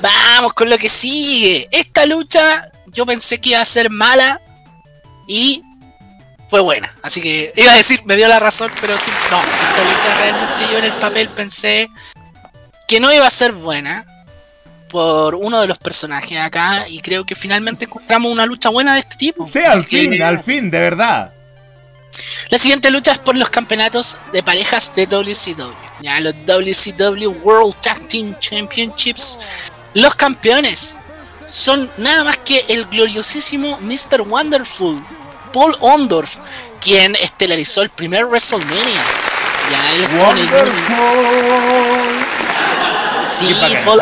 Vamos con lo que sigue. Esta lucha yo pensé que iba a ser mala y fue buena. Así que iba a decir, me dio la razón, pero sí, no. Esta lucha realmente yo en el papel pensé que no iba a ser buena por uno de los personajes acá y creo que finalmente encontramos una lucha buena de este tipo. Sí, al fin, al fin, de verdad. La siguiente lucha es por los campeonatos de parejas de WCW. Ya, los WCW World Tag Team Championships. Los campeones son nada más que el gloriosísimo Mr. Wonderful, Paul Ondorf, quien estelarizó el primer WrestleMania. Ya, él Sí, Paul,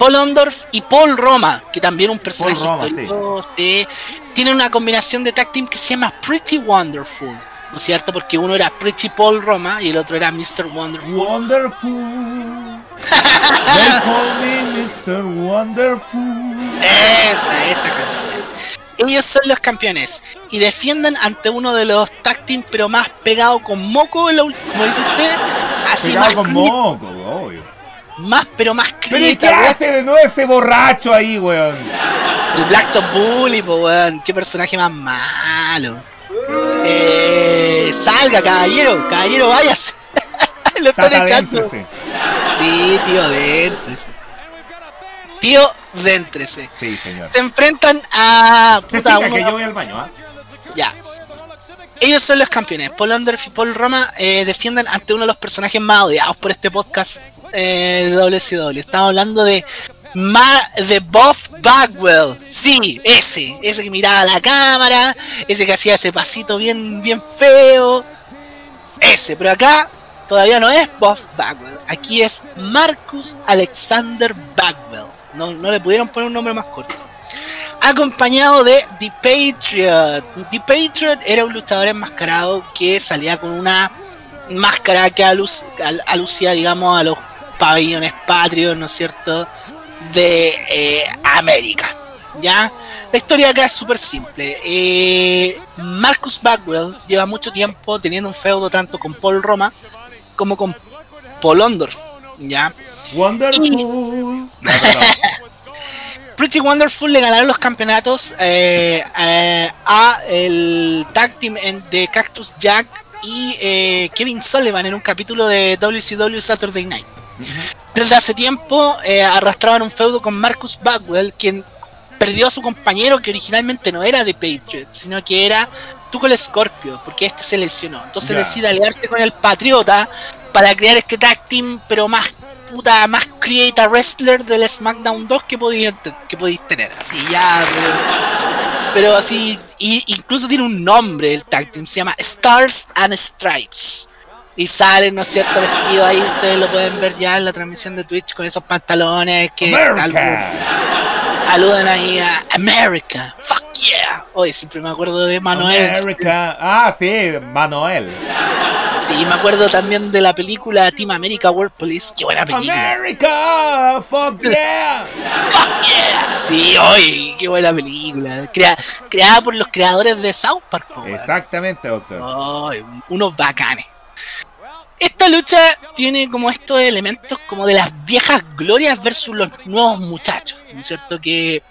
Paul Ondorf y Paul Roma, que también un personaje histórico. Sí. Tiene una combinación de tag team que se llama Pretty Wonderful. ¿No es cierto? Porque uno era Pretty Paul Roma y el otro era Mr. Wonderful. Wonderful. They call me Mr. Wonderful. Esa, esa canción. Ellos son los campeones y defienden ante uno de los tag team pero más pegado con moco, como dice usted. Así pegado más con moco, obvio. Más pero más ¿Pero qué hace de nuevo ese borracho ahí, weón? El Black Top Bully, po, weón. Qué personaje más malo. Eh, salga, caballero. Caballero, váyase. Lo están echando. Sí, tío, déntrese. Tío, déntrese. Sí, señor. Se enfrentan a. Puta, uno... que yo voy al baño, ¿ah? Ya. Ellos son los campeones. Paul Underf y Paul Roma eh, defienden ante uno de los personajes más odiados por este podcast eh, de WCW. Estamos hablando de Ma de Bob Bagwell. Sí, ese. Ese que miraba a la cámara. Ese que hacía ese pasito bien, bien feo. Ese. Pero acá todavía no es Bob Bagwell. Aquí es Marcus Alexander Bagwell. No, no le pudieron poner un nombre más corto. Acompañado de The Patriot. The Patriot era un luchador enmascarado que salía con una máscara que alucía, digamos, a los pabellones patrios, ¿no es cierto?, de eh, América. ¿Ya? La historia acá es súper simple. Eh, Marcus Bagwell lleva mucho tiempo teniendo un feudo tanto con Paul Roma como con Paul Ondorf. ¿Ya? Wonderful. Pretty Wonderful le ganaron los campeonatos eh, a el tag team de Cactus Jack y Kevin Sullivan en un capítulo de WCW Saturday Night. Desde hace tiempo eh, arrastraban un feudo con Marcus Bagwell, quien perdió a su compañero que originalmente no era de Patriot, sino que era Tuco Scorpio, porque este se lesionó. Entonces decide aliarse con el Patriota para crear este tag team, pero más puta, más create wrestler del SmackDown 2 que podíais que podéis tener. Así ya, pero, así, y, incluso tiene un nombre el tag team, se llama Stars and Stripes. Y sale, ¿no es cierto? Vestido ahí, ustedes lo pueden ver ya en la transmisión de Twitch con esos pantalones que aluden ahí a America. Fuck yeah. Hoy siempre me acuerdo de Manuel. America. Ah, sí, Manuel. Sí, me acuerdo también de la película Team America World Police. Qué buena película. America, fuck yeah. fuck yeah. Sí, hoy, qué buena película. creada por los creadores de South Park. Exactamente, doctor. unos bacanes. Esta lucha tiene como estos elementos como de las viejas glorias versus los nuevos muchachos, ¿no es cierto? Que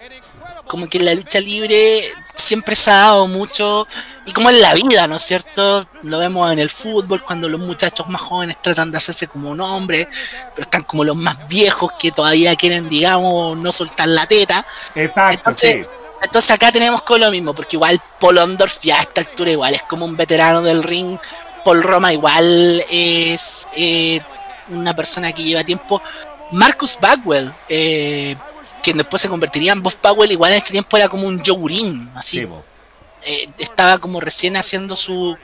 como que en la lucha libre siempre se ha dado mucho, y como en la vida, ¿no es cierto? Lo vemos en el fútbol cuando los muchachos más jóvenes tratan de hacerse como un hombre, pero están como los más viejos que todavía quieren, digamos, no soltar la teta. Exacto, entonces, Entonces acá tenemos con lo mismo, porque igual Polondorf ya a esta altura igual es como un veterano del ring, Paul Roma igual es eh, una persona que lleva tiempo. Marcus Bagwell, eh, quien después se convertiría en Bob Bagwell, igual en este tiempo era como un Jogurín, así. Eh, estaba como recién haciendo su,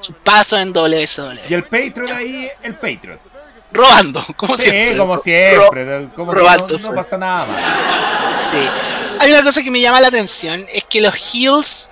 su paso en WSW. Y el Patriot ahí, el Patriot. Robando, como siempre. como siempre. como robando, no, no, pasa nada más. Sí. Hay una cosa que me llama la atención, es que los Heels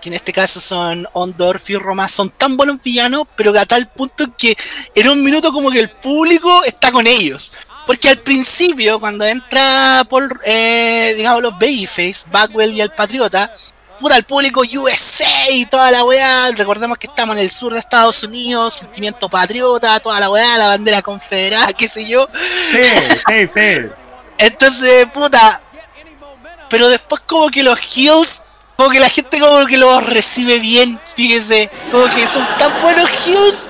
que en este caso son Ondorf y Roma, son tan buenos villanos, pero que a tal punto que en un minuto como que el público está con ellos. Porque al principio, cuando entra por, eh, digamos, los Babyface, Bagwell y el Patriota, puta, el público USA y toda la weá, recordemos que estamos en el sur de Estados Unidos, sentimiento patriota, toda la weá, la bandera confederada, qué sé yo. Sí, sí, sí. Entonces, puta. Pero después como que los heels, como que la gente como que los recibe bien, fíjese. Como que son tan buenos heels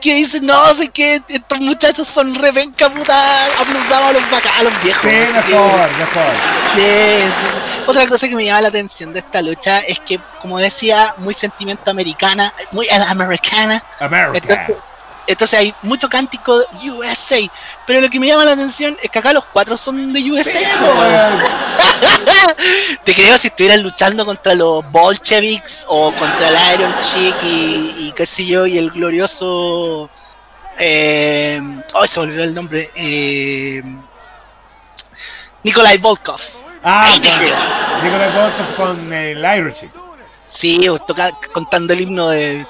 que dicen, no, sé que estos muchachos son revenca, puta, aplaudamos a los, a los viejos. Sí, mejor, mejor. Sí, sí, Otra cosa que me llama la atención de esta lucha es que, como decía, muy sentimiento americana, muy americana. Americana. Entonces hay mucho cántico de USA. Pero lo que me llama la atención es que acá los cuatro son de USA. Te creo si estuvieran luchando contra los Bolsheviks o contra el Iron Chick y, qué sé yo, y el glorioso. Eh, oh, se volvió el nombre. Eh, Nikolai Volkov. Ah, Nikolai Volkov con el Iron Chick. Sí, toca, contando el himno de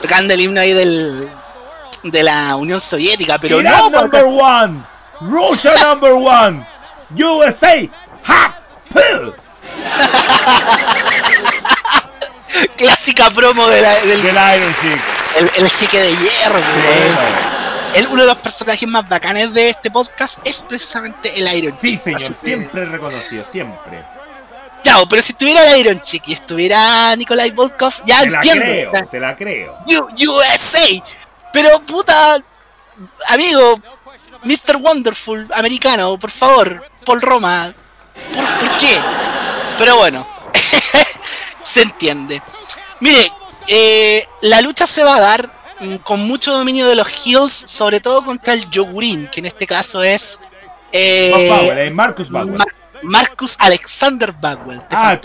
Tocando el himno ahí del, de la Unión Soviética, pero no. number one! Russia number one! USA! ¡Ha! Clásica promo de la, del, Iron Chick. El, el, jeque de hierro, el, uno de los personajes más bacanes de este podcast es precisamente el Iron Chick. Sí, señor, siempre reconocido, siempre. Chao, pero si estuviera Iron Chick y estuviera Nikolai Volkov, ya te entiendo. La creo, te la creo. USA. Pero puta, amigo, Mr. Wonderful americano, por favor, Paul Roma. ¿Por, qué? Pero bueno, se entiende. Mire, eh, la lucha se va a dar mm, con mucho dominio de los heels, sobre todo contra el Yogurín, que en este caso es. Eh, Marcus Bauer. Marcus Alexander Bagwell. ah,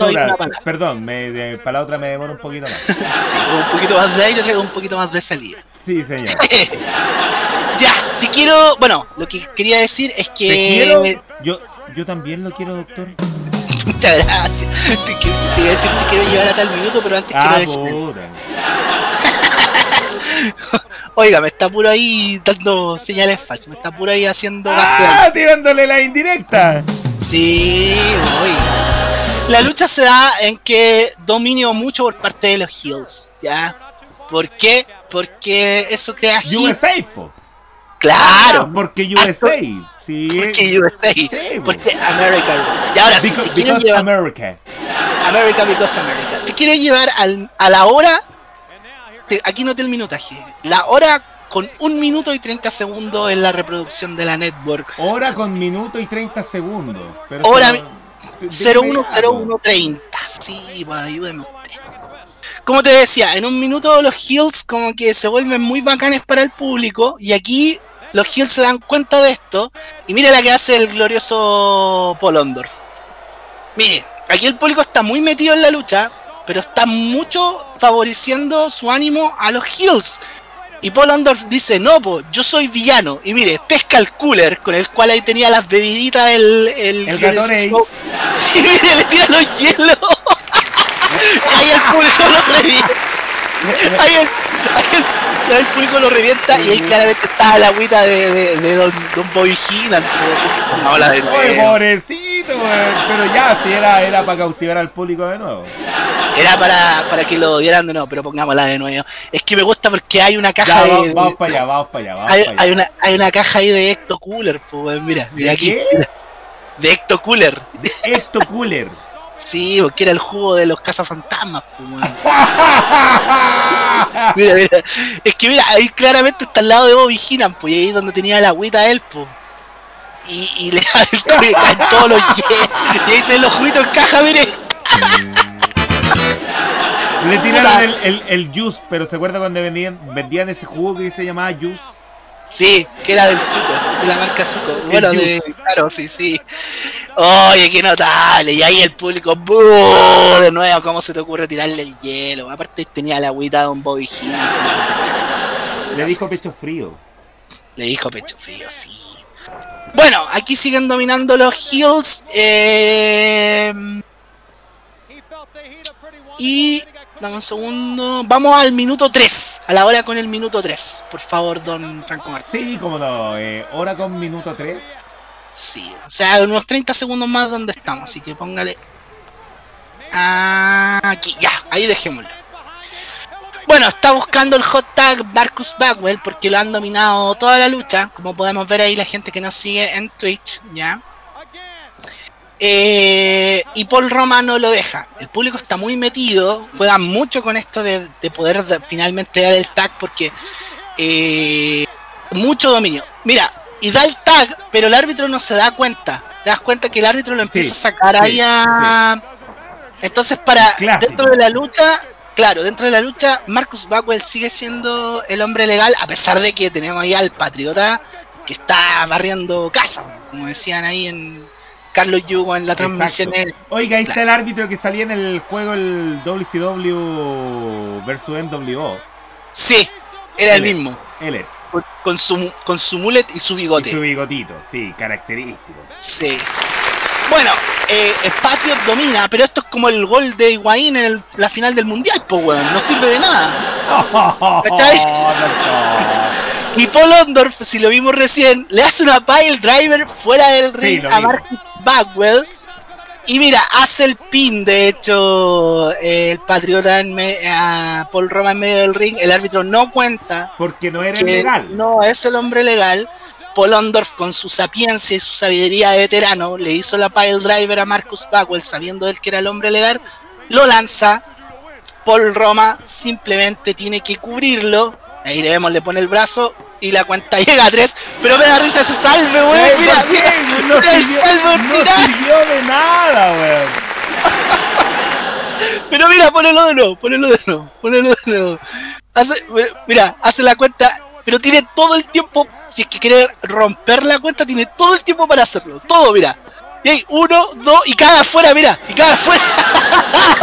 perdón, me, para la otra me demoro un poquito más. sí, un poquito más de aire, un poquito más de salida. Sí, señor. ya, te quiero. Bueno, lo que quería decir es que. ¿Te quiero? Yo, yo también lo quiero, doctor. Muchas gracias. Te, te, iba a decir te quiero llevar a tal minuto, pero antes ah, quiero decir. Oiga, me está puro ahí dando señales falsas, me está puro ahí haciendo. ¡Ah! Tirándole la indirecta. Sí, oiga. La lucha se da en que dominio mucho por parte de los Heels, ¿ya? ¿Por qué? Porque eso crea USA, po. Claro. Ah, porque USA. Sí. Porque USA. Sí, porque America. Y ahora sí, te quiero llevar. America. America because America. Te quiero llevar al, a la hora. aquí noté el minutaje. La hora con un minuto y 30 segundos en la reproducción de la network. Hora con minuto y 30 segundos. Pero Hora 010130. Sí, pues ayúdeme usted. Como te decía, en un minuto los heels como que se vuelven muy bacanes para el público y aquí los heels se dan cuenta de esto y mire la que hace el glorioso Polondorf. Mire, aquí el público está muy metido en la lucha, pero está mucho favoreciendo su ánimo a los heels y Paul Andorf dice, no, po, yo soy villano. Y mire, pesca el cooler con el cual ahí tenía las bebiditas el... El, el Y mire, le tira los hielos. ahí el público lo revienta. Ahí el, ahí el, público lo revienta y ahí claramente está la agüita de, de, de Don, don Bobby de pobrecito, pero ya, si era, era para cautivar al público de nuevo. Era para, para que lo dieran de nuevo, pero pongámosla de nuevo. Es que me gusta porque hay una caja de. Vamos, para allá, vamos para allá. Vamos hay, para allá. Hay, una, hay una caja ahí de Ecto Cooler, pues mira, mira aquí. De Ecto Cooler. De Ecto Cooler. Sí, porque era el jugo de los cazafantasmas, pues, mira, mira. Es que mira, ahí claramente está al lado de Bobby Heenan, pues, ahí donde tenía la agüita él, pues. Y, y le caen todos los Y ahí se los juguitos en caja, mire. Le tiraron el, el, el, juice, pero ¿se acuerda cuando vendían, vendían ese jugo que se llamaba juice? Sí, que era del suco, de la marca suco. Bueno, de, claro, sí, sí. Oye, qué notable. Y ahí el público, de nuevo, ¿cómo se te ocurre tirarle el hielo? Aparte tenía la agüita de un Bobby Le dijo pecho frío. Le dijo pecho frío, sí. Bueno, aquí siguen dominando los heels. Eh... Y Dame un segundo. Vamos al minuto 3. A la hora con el minuto 3. Por favor, don Franco Martín. Sí, como no. Eh, hora con minuto 3. Sí. O sea, unos 30 segundos más donde estamos. Así que póngale. Aquí, ya. Ahí dejémoslo. Bueno, está buscando el hot tag Marcus Bagwell porque lo han dominado toda la lucha, como podemos ver ahí la gente que nos sigue en Twitch, ¿ya? Eh, y Paul Roma no lo deja. El público está muy metido, juega mucho con esto de, poder finalmente dar el tag porque eh, mucho dominio. Mira, y da el tag, pero el árbitro no se da cuenta. Te das cuenta que el árbitro lo empieza a sacar ahí a. Entonces, para dentro de la lucha, claro, dentro de la lucha, Marcus Backwell sigue siendo el hombre legal, a pesar de que tenemos ahí al patriota que está barriendo casa, como decían ahí en Carlos Yugo en la transmisión. Oiga, ahí está el árbitro que salía en el juego el WCW versus NWO. Sí, era el mismo. Él es. Con, su, con su mulet y su bigote. su bigotito, sí, característico. Sí. Bueno, eh, Patriot domina, pero esto es como el gol de Higuaín en la final del mundial, pues weón, no sirve de nada. ¿Cachai? y Paul Ondorf, si lo vimos recién, le hace una pile driver fuera del ring a Marcus Bagwell y mira, hace el pin, de hecho, el Patriota en a Paul Roma en medio del ring. El árbitro no cuenta. Porque no era legal. No es el hombre legal. Paul Ondorf, con su sapiencia y su sabiduría de veterano, le hizo la pile driver a Marcus Bagwell, sabiendo él que era el hombre legal. Lo lanza. Paul Roma simplemente tiene que cubrirlo. Ahí le vemos, le pone el brazo y la cuenta llega a 3, pero me da risa ese salve, weón. Mira, mira, no, sirvió, de nada, weón. pero mira, ponelo de nuevo, ponelo de nuevo, ponelo de nuevo. Hace, mira, hace la cuenta, pero tiene todo el tiempo, si es que quiere romper la cuenta, tiene todo el tiempo para hacerlo. Todo, mira. Y hay uno, dos, y cada afuera, mira, y cada afuera.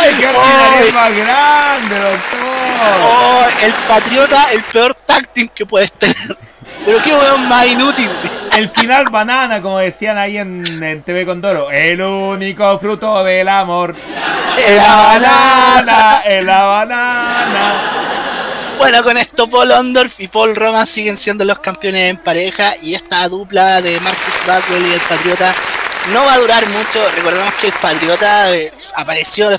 ¡Ay, qué más grande, doctor! Oh, el patriota, el peor táctil que puedes tener. Pero qué weón más inútil. El final banana, como decían ahí en, TV Condoro. El único fruto del amor. Es la banana, es la banana. Bueno, con esto Paul Ondorf y Paul Roma siguen siendo los campeones en pareja y esta dupla de Marcus Backwell y el Patriota no va a durar mucho. Recordemos que el Patriota eh, apareció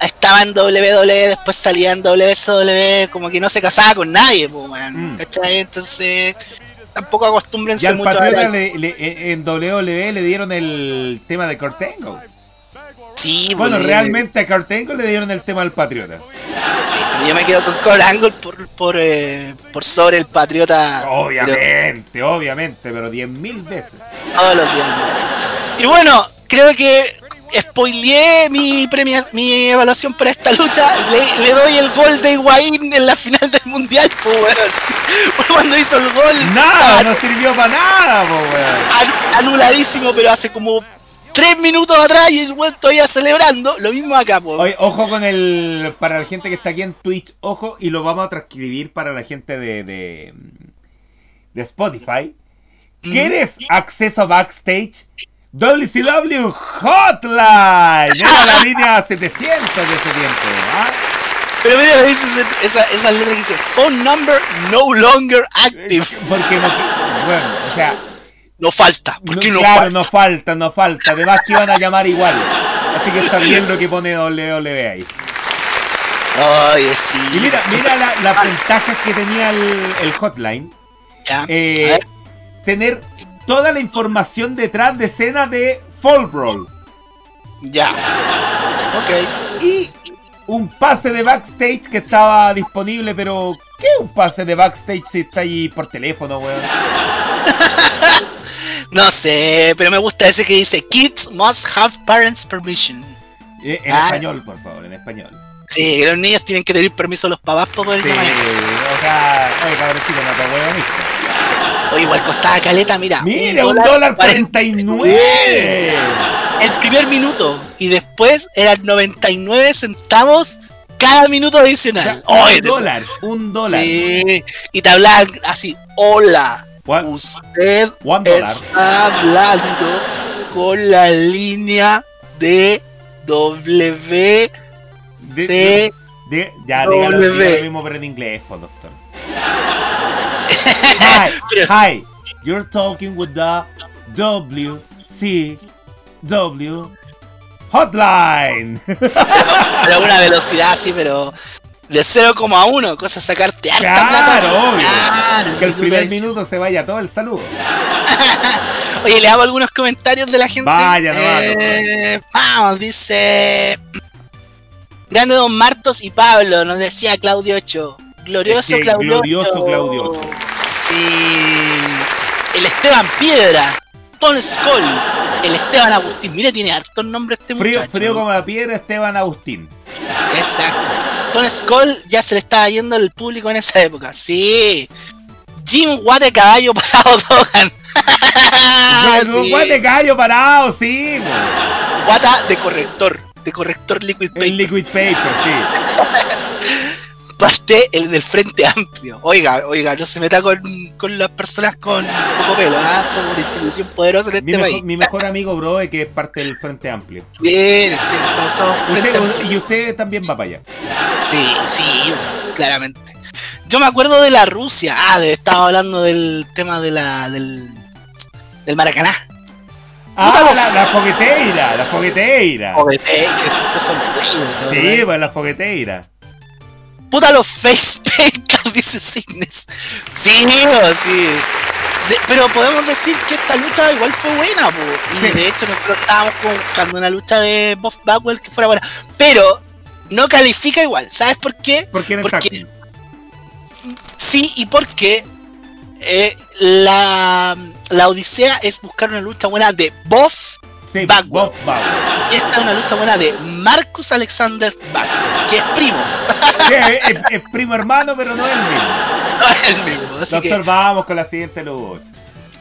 estaba en WWE, después salía en WSW, como que no se casaba con nadie, pues, ¿cachai? Entonces, tampoco acostúmbrense mucho a eh, en WWE le dieron el tema de Cortengo. Sí, bueno, pues, realmente a Cortengo le dieron el tema al Patriota. Sí, pero yo me quedo con Kurt Angle por, por, eh, por sobre el Patriota. Obviamente, obviamente, pero diez mil veces. Todos los días. Y bueno, creo que spoileé mi premia, mi evaluación para esta lucha, le, doy el gol de Higuaín en la final del mundial, pues Cuando hizo el gol. Nada, no sirvió para nada, pues Anuladísimo, pero hace como tres minutos atrás y el weón todavía celebrando. Lo mismo acá, pues. ojo con el. Para la gente que está aquí en Twitch, ojo, y lo vamos a transcribir para la gente de, de, de Spotify. ¿Quieres acceso backstage? WCW Hotline. Era la línea 700 de ese tiempo. ¿ah? Pero mira, esa, esa letra que dice Phone number no longer active. Porque no, bueno, o sea. No falta. Porque no, claro, no falta, no falta. Además que iban a llamar igual. Así que está bien lo que pone WWE ahí. Ay, sí. Y mira, mira la, la ventaja que tenía el, el hotline. Ya. Eh, tener toda la información detrás de escena de Fall Brawl. Ya. Ok. Y un pase de backstage que estaba disponible, pero ¿qué es un pase de backstage si está ahí por teléfono, weón? no sé, pero me gusta ese que dice Kids must have parents' permission. Eh, en ah. español, por favor, en español. Sí, los niños tienen que pedir permiso a los papás para poder sí, O sea, oye, cabrón, no te o igual costaba caleta, mira. Mira, un dólar 49. El primer minuto. Y después eran 99 centavos cada minuto adicional. un dólar, un dólar. Sí. Y te hablaban así, hola. Usted está hablando con la línea de W. C. ya, dígalo, lo mismo, pero en inglés, pues, doctor. Hi, hi. You're talking with the WCW Hotline. Pero a una velocidad así, pero de 0,1, cosa sacarte harta Claro, plata. obvio. Claro, que el primer minuto se vaya todo el saludo. Oye, le hago algunos comentarios de la gente. Vaya, no, Eh, Vamos, dice. Grande Don Martos y Pablo, nos decía Claudio 8. Glorioso Es que Claudio. glorioso 8. Claudio 8. Sí. El Esteban Piedra. Ton Skoll. El Esteban Agustín. Mire, tiene hartos nombres este Frío, muchacho. frío como la piedra, Esteban Agustín. Exacto. Ton Skoll ya se le estaba yendo el público en esa época. Sí. Jim Guate Caballo Parado Dogan. Buen de gallo parado, sí. Guata de corrector. De corrector liquid paper. El liquid paper, sí. Parte el del Frente Amplio. Oiga, oiga, no se meta con, con las personas con poco pelo, ¿ah? Somos una institución poderosa en Mi, este mejo- país. mi mejor amigo, bro, es que es parte del Frente Amplio. Bien, sí, todos somos Usted- Amplio. y usted también va para allá. Sí, sí, claramente. Yo me acuerdo de la Rusia. Ah, de, estaba hablando del tema de la, del, del Maracaná. Ah, la, la fogueteira, la fogueteira. Eh, que estos son Sí, pues la fogueteira. Puta los face paintas, dice Signes. Sí, sí. De- pero podemos decir que esta lucha igual fue buena, po. y de hecho nosotros estábamos buscando una lucha de Bob Backwell que fuera buena. Pero no califica igual, ¿sabes por qué? Porque era Porque-. Sí, y porque eh, la, la odisea es buscar una lucha buena de Bob Sí, Backwell. Y esta es una lucha buena de Marcus Alexander Backwell, que es primo, Sí, es, es- es primo hermano, pero no es el mismo. no es el mismo. Así que Doctor, vamos con la siguiente lucha.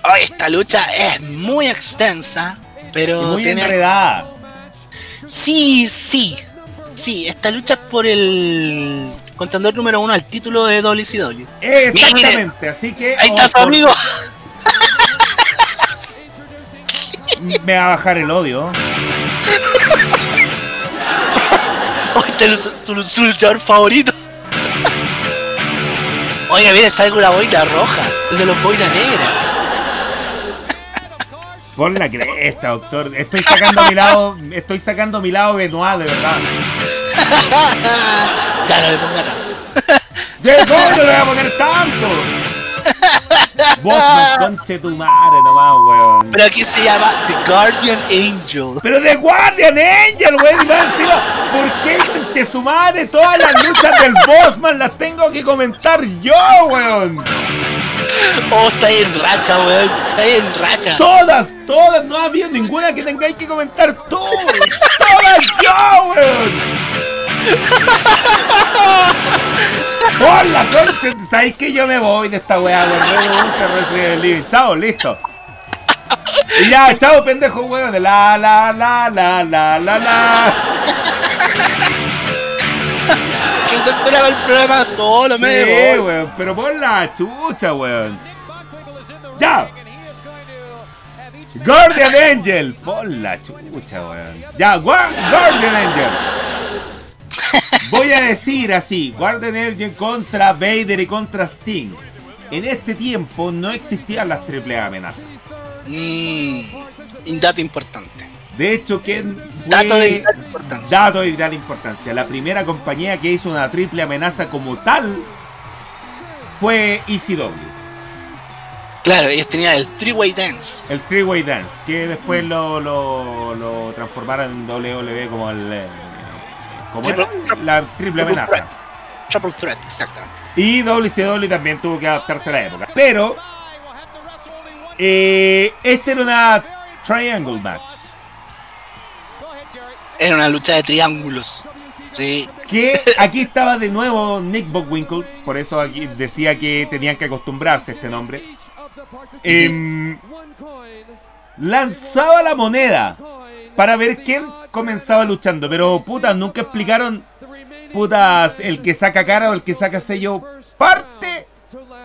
oh, esta lucha es muy extensa, Y pero muy tiene enredada. Sí, sí. Sí, esta lucha es por el contendor número uno al título de WCW. Exactamente, así que. Ahí está su por- Me va a bajar el odio. Este es tu luchador favorito. Oiga, mira, sale con la boina roja, el de los boinas negras. Por la cresta, doctor. Estoy sacando mi lado. Estoy sacando mi lado Benoit, de verdad. ya no le ponga tanto. ¿De dónde le voy a poner tanto? Bosman, conche tu madre nomás, weón. Pero aquí se llama The Guardian Angel. Pero de Guardian Angel, weón, y más encima, ¿por qué conche su madre todas las luchas del Bossman las tengo que comentar yo, weón? Oh, está en racha, weón. Está en racha. Todas, todas, no ha habido ninguna que tengáis que comentar tú, todas yo, weón. Hola, conche, ¿sabéis que yo me voy de esta weá. Chao, listo. Y ya, chao, pendejo, weón. De la, la, la, la, la, la, la. Que el doctor haga el programa solo, me Sí, voy. weón, pero por la chucha, weón. Ya. Guardian Angel. Por la chucha, weón. Ya, Gua- Guardian Angel. Voy a decir así, Guardian Angel contra Vader y contra Sting. En este tiempo no existían las triple amenazas. Un dato importante. De hecho, ¿quién fue... Dato de vital importancia. Dato de vital importancia. La primera compañía que hizo una triple amenaza como tal fue ECW. Claro, ellos tenían el three-way dance. El Three Way Dance, que después lo, lo, lo transformaron en WWE como el. ¿Cómo era? La triple amenaza. Triple threat, exactamente. Y WCW también tuvo que adaptarse a la época. Pero. Eh, este era una Triangle Match. Era una lucha de triángulos. Sí. Que aquí estaba de nuevo Nick Bockwinkel. Por eso aquí decía que tenían que acostumbrarse a este nombre. Em, lanzaba la moneda para ver quién comenzaba luchando. Pero puta, nunca explicaron, putas, el que saca cara o el que saca sello parte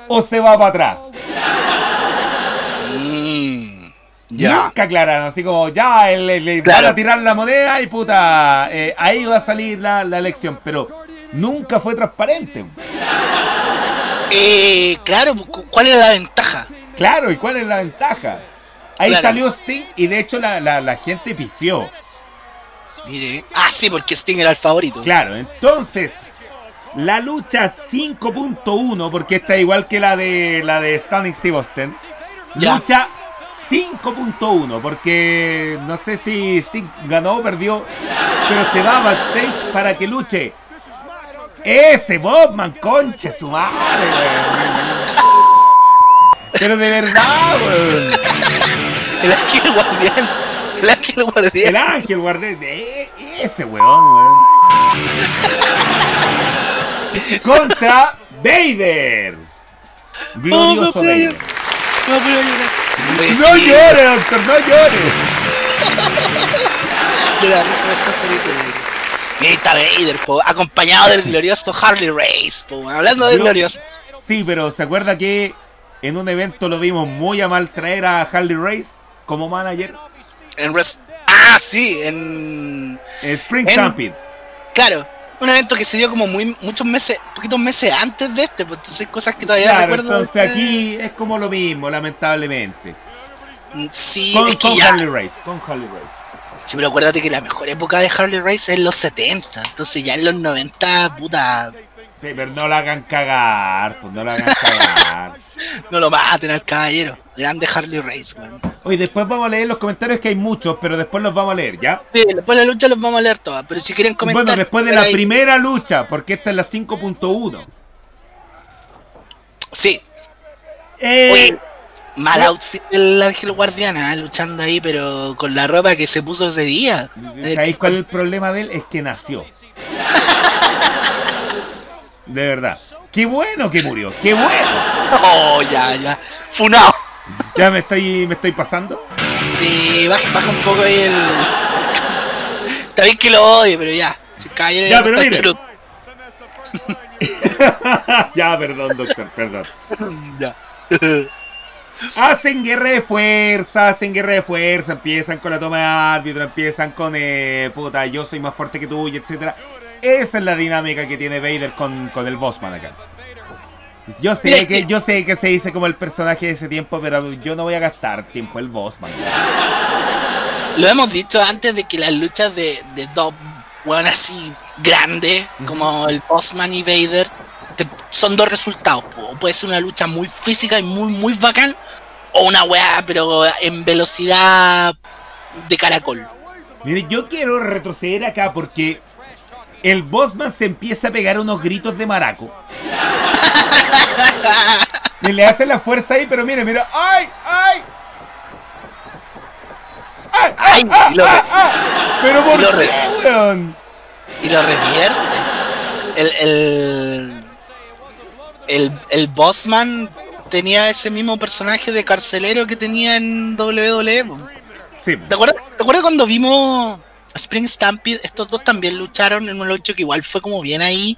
o se va para atrás. Mm, ya. Nunca aclararon, así como ya, el, el- el- Claro. van a tirar la moneda y puta, eh, ahí va a salir la, la elección. Pero nunca fue transparente. Eh, claro, cu- ¿cuál era la ventaja? Claro, ¿y cuál es la ventaja? Ahí Claro. salió Sting y de hecho la, la- la gente pifió. Mire. Ah, sí, porque Sting era el favorito. Claro, entonces la lucha 5.1, porque esta es igual que la de la de Stunning Steve Austin. Ya. Lucha 5.1, porque no sé si Sting ganó o perdió, pero se va backstage para que luche. Ese Bobman, conche su madre. Pero de verdad, weón. El ángel guardián. El ángel guardián. El ángel guardián. de ese weón, weón. Contra Vader. Glorioso Oh, me Vader. No, No llores, doctor, no llores. De la risa me está saliendo de- Mira, ahí está Vader, po, acompañado del glorioso Harley Race, po, hablando del Yo- glorioso. Sí, pero ¿se acuerda que en un evento lo vimos muy a mal traer a Harley Race como manager? En res- ah, sí, en. Spring En- Stampede. Claro, un evento que se dio como muy muchos meses, poquitos meses antes de este, pues entonces cosas que todavía Claro, recuerdo. entonces de- aquí es como lo mismo, lamentablemente. Mm, Sí, Con, es que con ya. Harley Race, con Harley Race. Sí, pero acuérdate que la mejor época de Harley Race es en los 70, entonces ya en los 90, puta, Sí, pero no la hagan cagar, pues no la hagan cagar. no lo maten al caballero. Grande Harley Race, weón. Oye, después vamos a leer los comentarios que hay muchos, pero después los vamos a leer, ¿ya? Sí, después de la lucha los vamos a leer todas, pero si quieren comentar. Bueno, después de la ahí- primera lucha, porque esta es la 5.1. Sí, Eh, Oye, mal ¿qué? outfit del Ángel Guardiana, luchando ahí, pero con la ropa que se puso ese día. ¿Sabéis cuál es el problema de él? Es que nació. De verdad. Qué bueno que murió, qué bueno. Oh, ya, ya. Funao. Ya me estoy, me estoy pasando. Sí, baja, baja un poco ahí el. Está bien que lo odie, pero ya. El caballero Ya, pero mire. ya, perdón, doctor, perdón. Ya. Hacen guerra de fuerza, hacen guerra de fuerza, empiezan con la toma de árbitro, empiezan con, eh, puta, yo soy más fuerte que tú, y etcétera. Esa es la dinámica que tiene Vader con, con el Bossman acá. Yo sé Mira, que que- yo sé que se dice como el personaje de ese tiempo, pero yo no voy a gastar tiempo el Bossman. Lo hemos dicho antes de que las luchas de, de dos weón así grandes, como el Bossman y Vader, te- son dos resultados. Puede ser una lucha muy física y muy, muy bacán, o una weá, pero en velocidad de caracol. Mire, yo quiero retroceder acá porque el Bossman se empieza a pegar unos gritos de maraco. Y le hace la fuerza ahí, pero mire, mira, ¡ay! ¡ay! ¡ay! Ay, ¡ah, y lo ah, re- ah! ¿Pero por lo qué, weón? y lo revierte. El, el, el, el Bossman tenía ese mismo personaje de carcelero que tenía en WWE. Sí, ¿Te acuerdas, ¿Te acuerdas cuando vimos Spring Stampede? Estos dos también lucharon en un lucha que igual fue como bien ahí.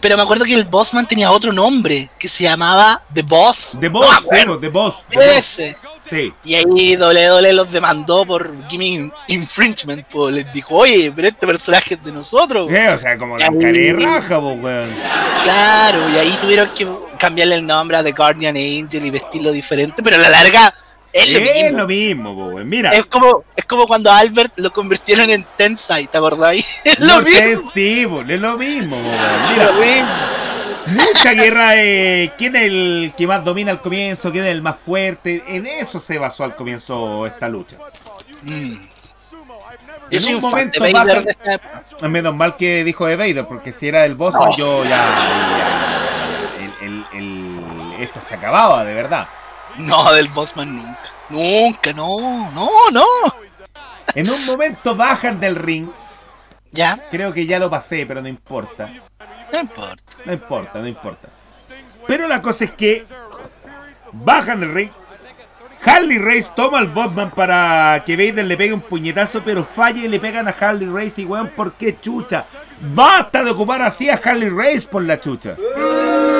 Pero me acuerdo que el Bossman tenía otro nombre que se llamaba The Boss. The No Boss, sí, acuerdo. The Boss. The Boss. Ese. Sí. Y ahí WWE los demandó por gimmick infringement. Pues les dijo, oye, pero este personaje es de nosotros. Eh, o sea, como la Ahí. raja, po, weón. Claro, y ahí tuvieron que cambiarle el nombre a The Guardian Angel y vestirlo diferente, pero a la larga es lo Es mismo. lo mismo, po. Mira. Es como, es como cuando a Albert lo convirtieron en Tensai, ¿te acordáis? Es lo no mismo. sí, po, es lo mismo, po, es Mira, lo mismo. mucha guerra de quién es el que más domina al comienzo, quién es el más fuerte. En eso se basó al comienzo esta lucha. Mm. En Yo soy un un fan de momento Vader de. Menos mal que dijo de Vader, porque si era el boss, No. yo ya. ya- el- el- el- esto se acababa, de verdad. No, del Bossman nunca. Nunca, no, no, no. En un momento bajan del ring. Ya, Creo que ya lo pasé, pero no importa. no importa. No importa, no importa. Pero la cosa es que bajan del ring. Harley Race toma al Botman para que Vader le pegue un puñetazo, pero falla y le pegan a Harley Race y weón, ¿por qué chucha? Basta de ocupar así a Harley Race por la chucha.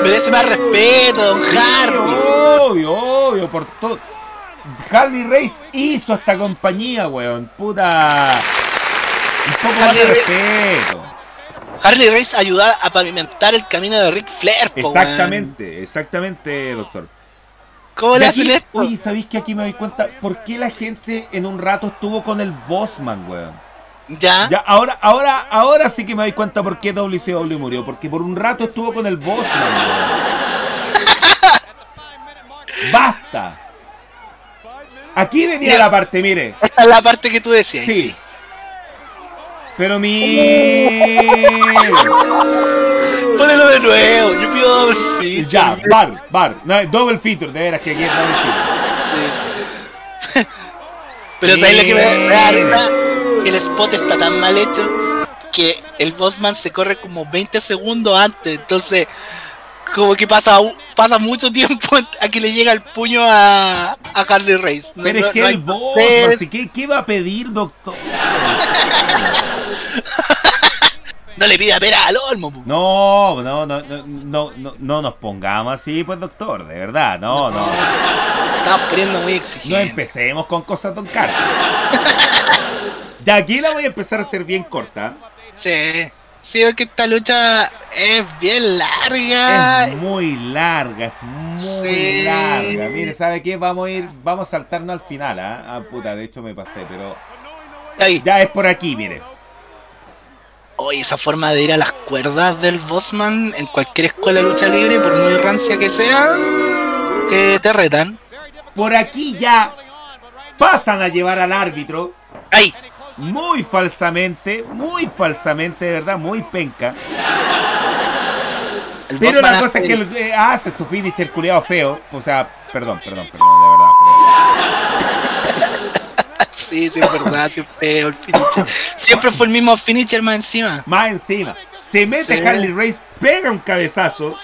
Merece más respeto, don Harley. Obvio, obvio, por todo. Harley Race hizo esta compañía, weón. Puta. Un poco más de respeto. Harley Race ayudar a pavimentar el camino de Ric Flair, po, weón. Exactamente, exactamente, doctor. ¿Cómo le hacen esto? Oye, ¿sabéis que aquí me doy cuenta? ¿Por qué la gente en un rato estuvo con el Bossman, weón? Ya. Ya, ahora, ahora, ahora sí que me doy cuenta por qué WCW murió. Porque por un rato estuvo con el weón. ¡Basta! Aquí venía la parte, mire. Esta es la parte que tú decías. Sí. Sí. Pero mi. Ponelo de nuevo. Yo pido double feature. Ya, bar, bar. No, double feature, de veras que aquí es double feature. Pero ¿sabes lo que me, me da risa? El spot está tan mal hecho que el Bossman se corre como 20 segundos antes. Entonces, como que pasa, pasa mucho tiempo a que le llega el puño a, a Harley Race. No- Pero no- es que no el boss, tres, así que, ¿qué va a pedir, doctor? no le pida pera al olmo. No, no, no, no, no, no, no nos pongamos así, pues, doctor, de verdad, no, no. Estamos poniendo muy No exigentes. empecemos con cosas Don Carlos. Ya aquí la voy a empezar a hacer bien corta. Sí, sí, porque esta lucha es bien larga. Es muy larga, es muy Sí. larga. Mire, ¿sabe qué? Vamos a ir, vamos a saltarnos al final, ¿ah? Ah, puta, de hecho me pasé, pero Ahí. ya es por aquí, mire. Oye, esa forma de ir a las cuerdas del Bossman en cualquier escuela de lucha libre, por muy rancia que sea, te, te retan. Por aquí ya pasan a llevar al árbitro Ahí, muy falsamente, muy falsamente, de verdad, muy penca. el Pero la cosa es que él, eh, hace su finisher culiado feo. O sea, perdón, perdón, perdón, de verdad. perdón. Sí, sí, es verdad, sí feo el finisher. Siempre fue el mismo finisher más encima. Más encima, se mete Sí. Harley Race, pega un cabezazo.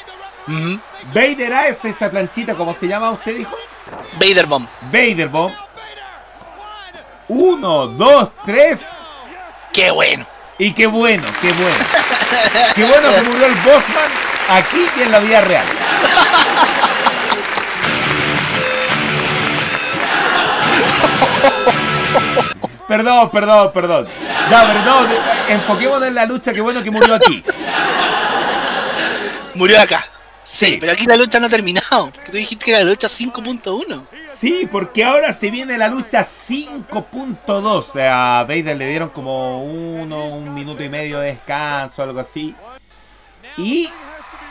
Ujú. Vader hace esa planchita, como se llama usted, dijo? Vader Bomb. Vader Bomb. Uno, dos, tres. Qué bueno. Y qué bueno, qué bueno. Qué bueno que murió el Bossman aquí y en la vida real. Perdón, perdón, perdón. Ya, perdón. Enfoquémonos en la lucha. Qué bueno que murió aquí. Murió acá. Sí, pero aquí la lucha no ha terminado. Porque tú dijiste que era la lucha 5.1. Sí, porque ahora se viene la lucha 5.2. A Vader le dieron como uno, un minuto y medio de descanso, algo así. Y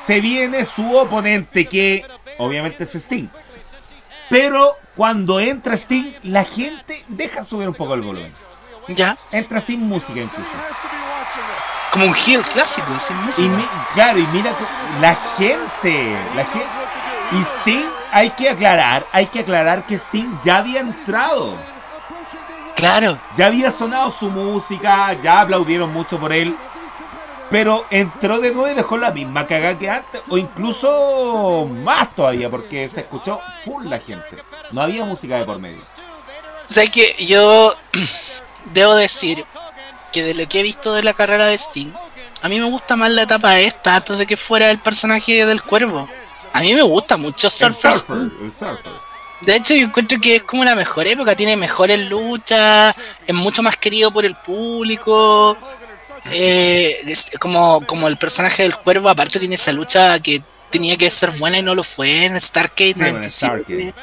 se viene su oponente que obviamente es Sting. Pero cuando entra Sting, la gente deja subir un poco el volumen. Ya. Entra sin música incluso. Como un heel clásico, sin música. Y mi- claro, y mira, la gente, la gente. Y Sting, hay que aclarar, hay que aclarar que Sting ya había entrado. Claro. Ya había sonado su música, ya aplaudieron mucho por él. Pero entró de nuevo y dejó la misma cagada que antes, o incluso más todavía, porque se escuchó full la gente. No había música de por medio. O sea que yo debo decir que de lo que he visto de la carrera de Sting, a mí me gusta más la etapa esta antes de que fuera el personaje del cuervo. A mí me gusta mucho El Surfer. surfer, el surfer. De hecho, yo encuentro que es como la mejor época, tiene mejores luchas, es mucho más querido por el público. eh, es como, como el personaje del cuervo, aparte tiene esa lucha que tenía que ser buena y no lo fue en Starcade Sí, en 97. Starrcade.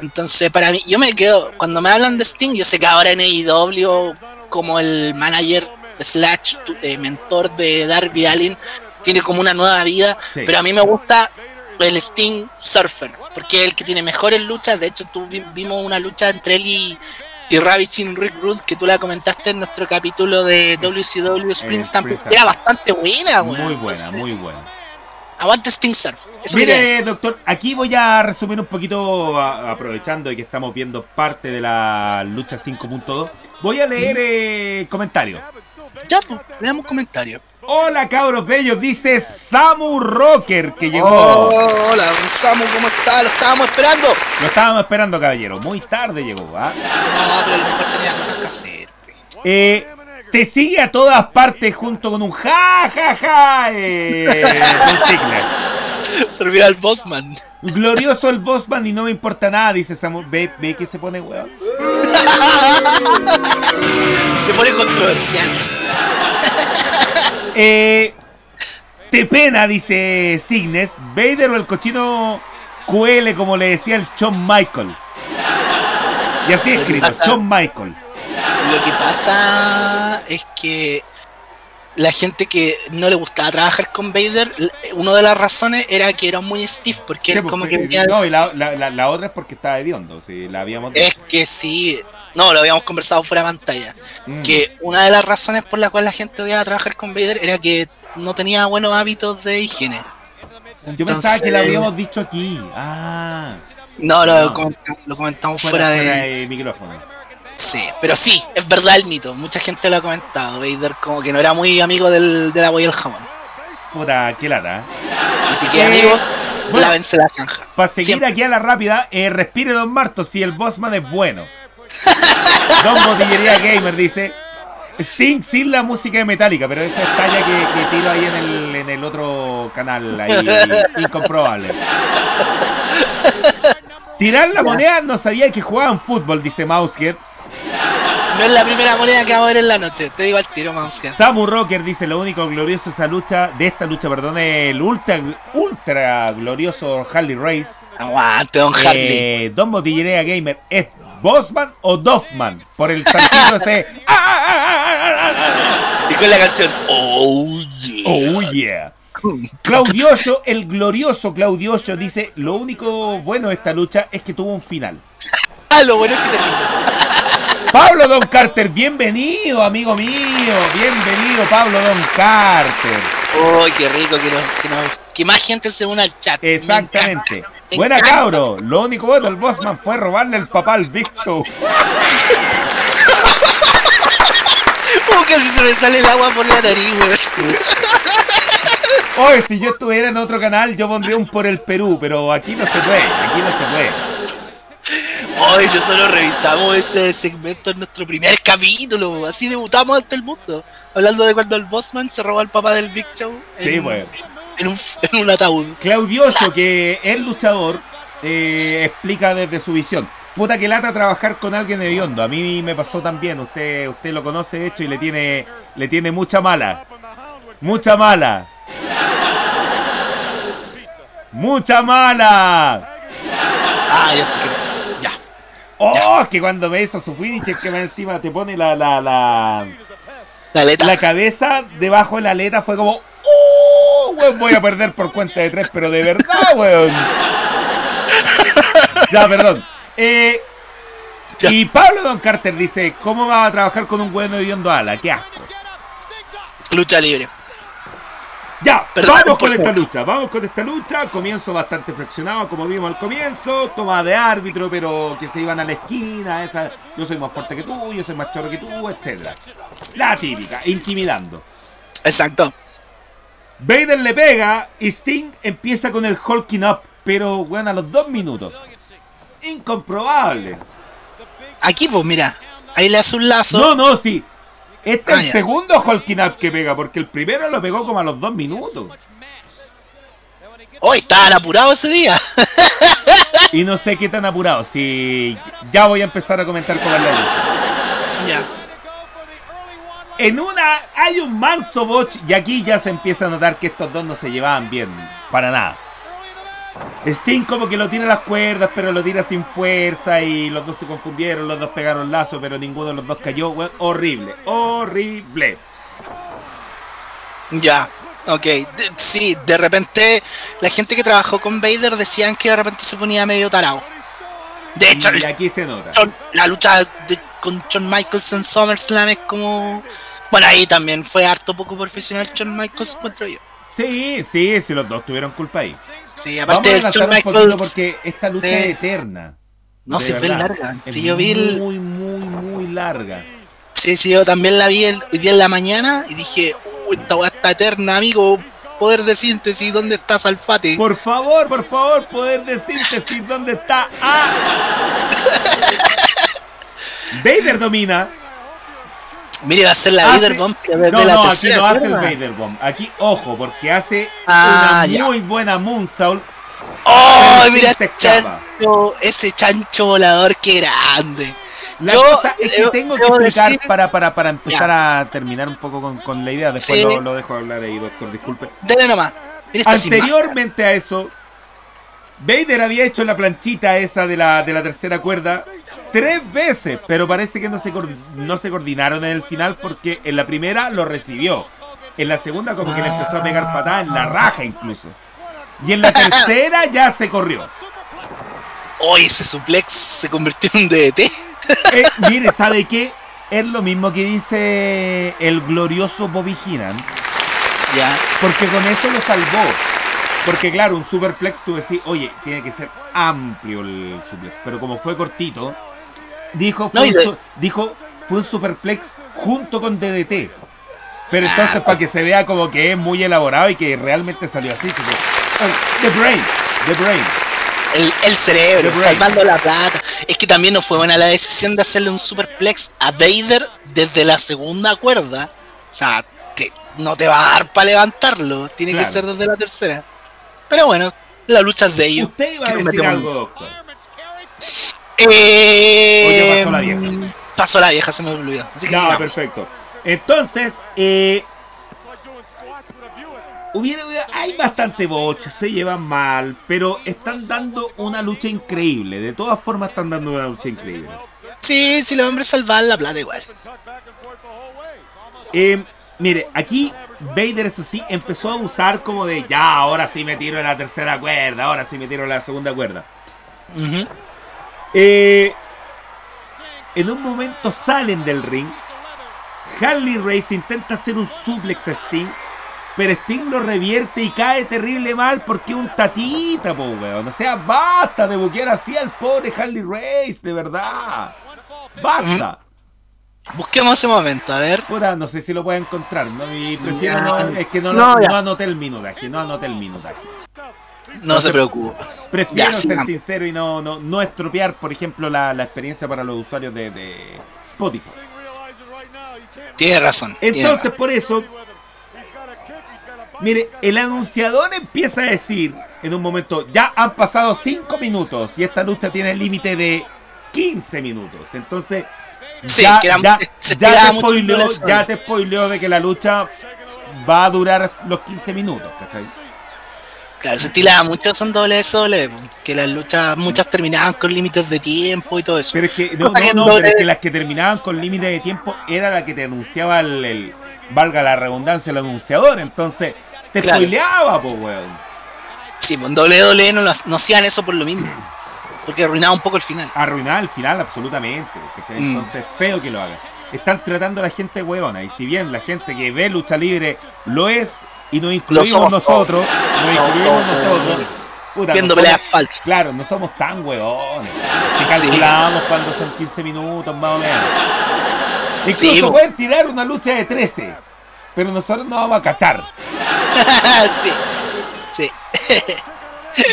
Entonces, para mí, yo me quedo, cuando me hablan de Sting, yo sé que ahora en AEW, como el manager slash eh, mentor de Darby Allin, tiene como una nueva vida, Sí. pero a mí me gusta el Sting Surfer, porque es el que tiene mejores luchas, de hecho tú vi- vimos una lucha entre él y, y Ravishing Rick Rude, que tú la comentaste en nuestro capítulo de WCW Stampede, Spring era bastante buena. Muy buena, Entonces, muy buena. Aguante Sting Surf. Eso Mire, doctor, aquí voy a resumir un poquito, a- aprovechando de que estamos viendo parte de la lucha 5.2. Voy a leer eh, comentarios. Ya, pues, veamos comentarios. Hola, cabros bellos, dice Samu Rocker, que llegó. Oh, hola, Samu, ¿cómo está? Lo estábamos esperando. Lo estábamos esperando, caballero. Muy tarde llegó, ¿ah? No, pero a lo mejor tenía cosas que hacer. Eh, te sigue a todas partes junto con un ja, ja, ja, eh, consignas. Servir al Bossman. Glorioso el Bossman y no me importa nada, dice Samu. Ve, ve que se pone weón. Se pone controversial. Eh, te pena, dice Signes. Vader o el cochino QL, como le decía el Shawn Michael. Y así escrito, Shawn Michael. Lo que pasa es que la gente que no le gustaba trabajar con Vader, una de las razones era que era muy stiff, porque Sí, él como porque- que no, y la, la- la- la otra es porque estaba hediondo, si la habíamos Es que sí, no, lo habíamos conversado fuera de pantalla, Mm. que una de las razones por la cual la gente odiaba trabajar con Vader era que no tenía buenos hábitos de higiene. Yo pensaba que Entonces- habíamos dicho aquí. Ah, No, lo, No. comentamos, lo comentamos fuera, fuera, de... fuera de micrófono. Sí, pero sí, es verdad el mito. Mucha gente lo ha comentado. Vader como que no era muy amigo del, del agua y el jamón. Puta, qué lata. Así que Eh, amigo, bueno. lávense la zanja. Para seguir Siempre. aquí a la rápida, eh, respire Don Martos si el Bossman es bueno. Don Botillería Gamer dice. Sting sin la música de Metallica, pero esa es talla que, que tiro ahí en el, en el otro canal, ahí, incomprobable. Tirar la moneda no sabía que jugaban fútbol, dice Mousehead. No es la primera moneda que vamos a ver en la noche. Te digo al tiro, Mousken. Samu Rocker dice lo único glorioso de esa lucha, de esta lucha, perdón, es el ultra, ultra glorioso Harley Race. Aguante, don Harley. Eh, Don Botillería Gamer, ¿es Bossman o Doffman? Por el saltito ese. ¡Ah, ah, ah, ah, ah, ah, Y con la canción Oh yeah. ah! ¡Oh, yeah! Claudioso, el glorioso Claudioso, dice: Lo único bueno de esta lucha es que tuvo un final. Ah, lo bueno es que terminó. Pablo Don Carter, bienvenido, amigo mío. Bienvenido, Pablo Don Carter. Oh, qué rico que, nos, que, nos- que más gente se una al chat. Me Exactamente. encanta, me Buena encanta. cabro. Lo único bueno del Bossman fue robarle el papá al Show. Oh, casi se me sale el agua por la nariz, weón. Oye, si yo estuviera en otro canal, yo pondría un por el Perú, pero aquí no se puede, aquí no se puede. Hoy nosotros revisamos ese segmento en nuestro primer capítulo. Así debutamos ante el mundo. Hablando de cuando el Bossman se robó al papá del Big Show en, Sí, bueno. en, un, en un ataúd. Claudioso, que es luchador, eh, explica desde su visión. Puta que lata trabajar con alguien hediondo. A mí me pasó también. Usted, usted lo conoce de hecho y le tiene, le tiene mucha mala. Mucha mala. Mucha mala. Ah, ya sé que. Oh, que cuando me hizo su finisher que más encima te pone la, la, la, La aleta. la cabeza debajo de la aleta fue como ¡Oh! Weón, voy a perder por cuenta de tres, pero de verdad, weón. Ya, perdón. Eh, Ya. y Pablo Don Carter dice, ¿cómo va a trabajar con un weón hediondo ala? ¡Qué asco! Lucha libre. Ya, Perdón, vamos con esta lucha, vamos con esta lucha. Comienzo bastante flexionado, como vimos al comienzo. Toma de árbitro, pero que se iban a la esquina. Esa, yo soy más fuerte que tú, yo soy más chorro que tú, etcétera. La típica, intimidando. Exacto. Vader le pega y Sting empieza con el hulking up, pero bueno, a los dos minutos. Incomprobable. Aquí, pues, mira. Ahí le hace un lazo. No, no, sí. Este es Ah, el ya. segundo hulking up que pega, porque el primero lo pegó como a los dos minutos. Hoy estaban apurados ese día. Y no sé qué tan apurado. Si ya voy a empezar a comentar cómo es la lucha. ya. En una hay un manso botch y aquí ya se empieza a notar que estos dos no se llevaban bien. Para nada. Sting como que lo tira a las cuerdas, pero lo tira sin fuerza y los dos se confundieron, los dos pegaron lazo, pero ninguno de los dos cayó. weón. horrible, horrible. Ya. Ok. De- sí, de repente la gente que trabajó con Vader decían que de repente se ponía medio tarado. De hecho, Y aquí se nota. La lucha de- con Shawn Michaels en SummerSlam es como. Bueno, ahí también fue harto poco profesional Shawn Michaels contra yo. Sí, sí, sí, los dos tuvieron culpa ahí. Sí, Vamos aparte a de adelantar Shawn un poquito porque esta lucha Sí. es eterna. No, si verdad. larga. Es Si yo vi el- muy, muy, muy larga. Sí, sí, yo también la vi el, hoy día en la mañana y dije, uy, esta weá está eterna, amigo. Poder de síntesis, ¿dónde está Salfate? Por favor, por favor, poder de síntesis, ¿dónde está? ¡Ah! Vader domina. Mire, va a ser la Hace- Vader Bomb que No, la no, aquí no hace el. Vader Bomb. Aquí, ojo, porque hace Ah, una ya. muy buena Moonsault. ¡Oh, mira se chancho, ese chancho volador, qué grande! La Yo cosa es que tengo que explicar decir- para, para, para empezar a terminar un poco con, con la idea. Después Sí. lo, lo dejo hablar ahí, doctor, disculpe. Dale nomás. Anteriormente a eso, Vader había hecho la planchita esa de la, de la tercera cuerda tres veces, pero parece que no se, no se coordinaron en el final porque en la primera lo recibió. En la segunda como que le empezó a pegar patada en la raja incluso. Y en la tercera ya se corrió. Hoy ese suplex se convirtió en un DDT. Eh, mire, ¿sabe qué? Es lo mismo que dice el glorioso Bobby Heenan. Ya. Porque con eso lo salvó. Porque claro, un superplex tú decís, oye, tiene que ser amplio el suplex. Pero como fue cortito, dijo, fue, un, dijo, fue un superplex junto con DDT. Pero ah, entonces para que se vea como que es muy elaborado y que realmente salió así. the brain, the brain. El, cerebro, salvando la plata. Es que también no fue buena la decisión de hacerle un superplex a Vader desde la segunda cuerda. O sea, que no te va a dar para levantarlo. Tiene que ser desde la tercera. Pero bueno, la lucha es de ellos. Usted iba a decir algo, doctor. Eh, pasó la vieja? Pasó la vieja, se me olvidó. Así que no, perfecto. Entonces, eh, hubiera, hay bastante boche, se llevan mal, pero están dando una lucha increíble. De todas formas, están dando una lucha increíble. Sí, si los hombres salvan la plata igual. Eh, mire, aquí Vader, eso sí, empezó a usar como de ya, ahora sí me tiro en la tercera cuerda, ahora sí me tiro en la segunda cuerda. Eh, en un momento salen del ring. Harley Race intenta hacer un suplex a Sting. Pero Sting lo revierte y cae terrible mal porque es un tatita, po, weón. O sea, basta de buquear así al pobre Harley Race, de verdad. Basta. Busquemos ese momento, a ver. Puta, no sé si lo puedo encontrar, ¿no? prefiero no, es que no, no, no anoté el minutaje, no anoté el minutaje. No, se preocupe. Prefiero ser sincero y no, no, no estropear, por ejemplo, la, la experiencia para los usuarios de, de Spotify. Tiene razón. Entonces, por eso, mire, el anunciador empieza a decir en un momento, ya han pasado 5 minutos y esta lucha tiene el límite de 15 minutos. Entonces, ya, ya, ya, te spoileó, de que la lucha va a durar los 15 minutos, ¿cachai? Claro, se estilaba mucho son doble doble, que las luchas muchas terminaban con límites de tiempo y todo eso. Pero es que, no, no, no, pero es que las que terminaban con límites de tiempo era la que te anunciaba el, valga la redundancia, el anunciador, entonces te spoileaba, pues weón. Sí, pues en doble no, no hacían eso por lo mismo. Porque arruinaba un poco el final. Arruinaba el final, absolutamente. Mm. Entonces, feo que lo hagan. Están tratando a la gente huevona. Y si bien la gente que ve lucha libre lo es, y nos incluimos nosotros, nos incluimos nosotros. viendo peleas falsas. Claro, no somos tan huevones. Si calculamos cuando son 15 minutos más o menos. Incluso pueden tirar una lucha de 13, pero nosotros no vamos a cachar. sí, sí.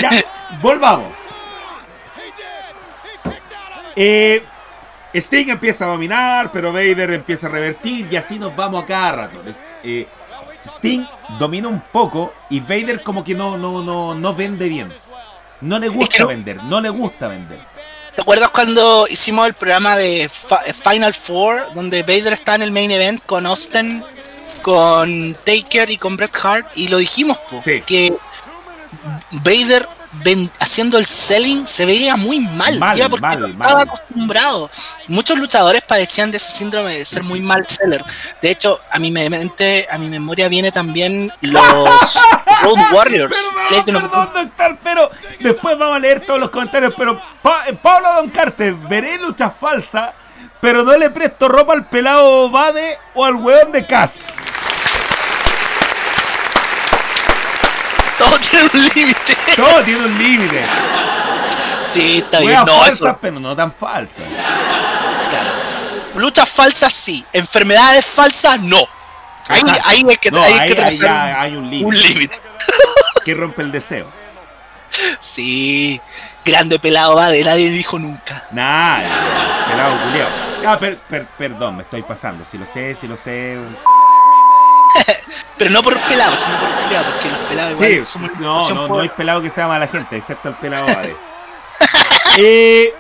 ya, volvamos. Eh, Sting empieza a dominar, pero Vader empieza a revertir y así nos vamos a cada rato. Eh, Sting domina un poco y Vader como que no, no, no, no vende bien. No le gusta vender, no le gusta vender. ¿Te acuerdas cuando hicimos el programa de Final Four, donde Vader está en el main event con Austin, con Taker y con Bret Hart? Y lo dijimos, que Vader haciendo el selling se veía muy mal, ya porque estaba acostumbrado. Muchos luchadores padecían de ese síndrome de ser muy mal seller. De hecho, a mi mente, a mi memoria viene también los Road Warriors. Perdón, doctor, pero después vamos a leer todos los comentarios. Pero Pablo Don Carter, veré lucha falsa, pero no le presto ropa al pelado Bade o al weón de Cast. Todo tiene un límite. Todo tiene un límite. Sí, está bien. No, falsas, pero no tan falsas. Claro. Luchas falsas sí. Enfermedades falsas no. Ahí, ahí hay que, hay, que trazar hay un límite. que rompe el deseo. Sí. Grande pelado va de nadie dijo nunca. Nada. Pelado culiao. Ah, per, per, perdón, me estoy pasando. Si lo sé, si lo sé. Pero no por pelado, sino por pelado, porque los pelados igual sí, No, no, no hay pelado que sea mala gente, excepto el pelado eh,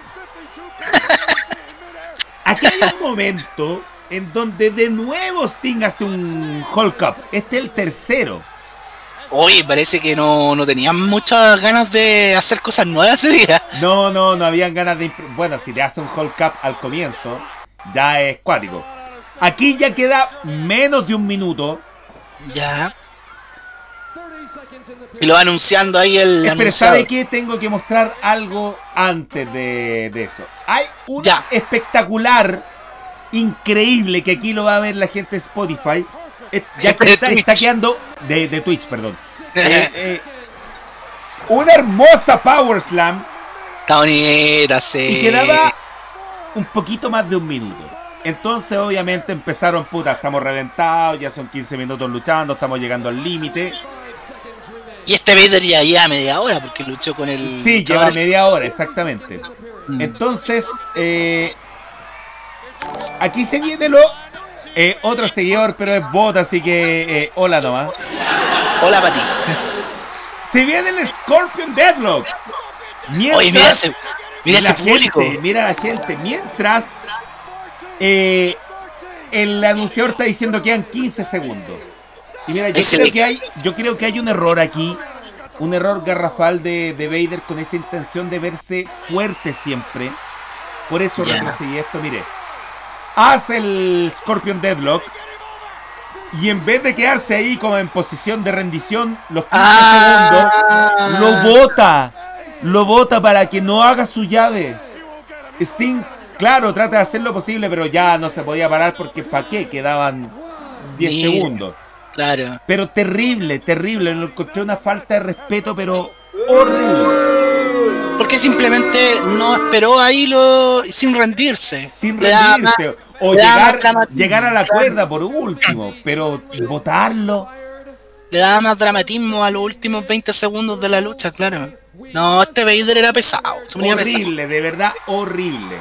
aquí hay un momento en donde de nuevo Sting hace un Hulk Up. Este es el tercero. Oye, parece que no, no tenían muchas ganas de hacer cosas nuevas ese día. No, no, no habían ganas de... Bueno, si le hace un hold cap al comienzo, ya es cuático. Aquí ya queda menos de un minuto. Ya. Y lo va anunciando ahí el Pero. ¿sabe qué? Tengo que mostrar algo antes de, de eso. Hay un Ya. espectacular, increíble, que aquí lo va a ver la gente de Spotify. Eh, Ya que está, está quedando... De, de Twitch, perdón. Eh, eh, una hermosa Power Slam Está bonita, sí. y quedaba un poquito más de un minuto. Entonces, obviamente, empezaron, puta, estamos reventados, ya son 15 minutos luchando, estamos llegando al límite. Y este Vader ya lleva media hora porque luchó con el. Sí, lleva luchador- media hora, exactamente. Mm. Entonces, eh, aquí se viene lo. eh, otro seguidor, pero es bot, así que eh, hola nomás. Hola, Pati. Se viene el Scorpion Deadlock. Mientras, Oye, mira ese, mira ese la público. gente, mira la gente. Mientras eh, el anunciador está diciendo que quedan 15 segundos. Y mira, yo creo que hay, yo creo que hay un error aquí. Un error garrafal de, de Vader con esa intención de verse fuerte siempre. Por eso Ya. retrocedí esto, mire. Hace el Scorpion Deadlock. Y en vez de quedarse ahí como en posición de rendición los 15 segundos, Ah, lo bota. Lo bota para que no haga su llave. Sting, claro, trata de hacer lo posible, pero ya no se podía parar porque ¿para qué? Quedaban 10 Mira. segundos. Claro. Pero terrible, terrible. Lo encontré una falta de respeto, pero horrible. Porque simplemente no esperó ahí lo sin rendirse. Sin rendirse. O llegar, llegar a la cuerda por último. Pero votarlo. Le daba más dramatismo a los últimos 20 segundos de la lucha, claro. No, este Vader era pesado. Horrible, de verdad horrible.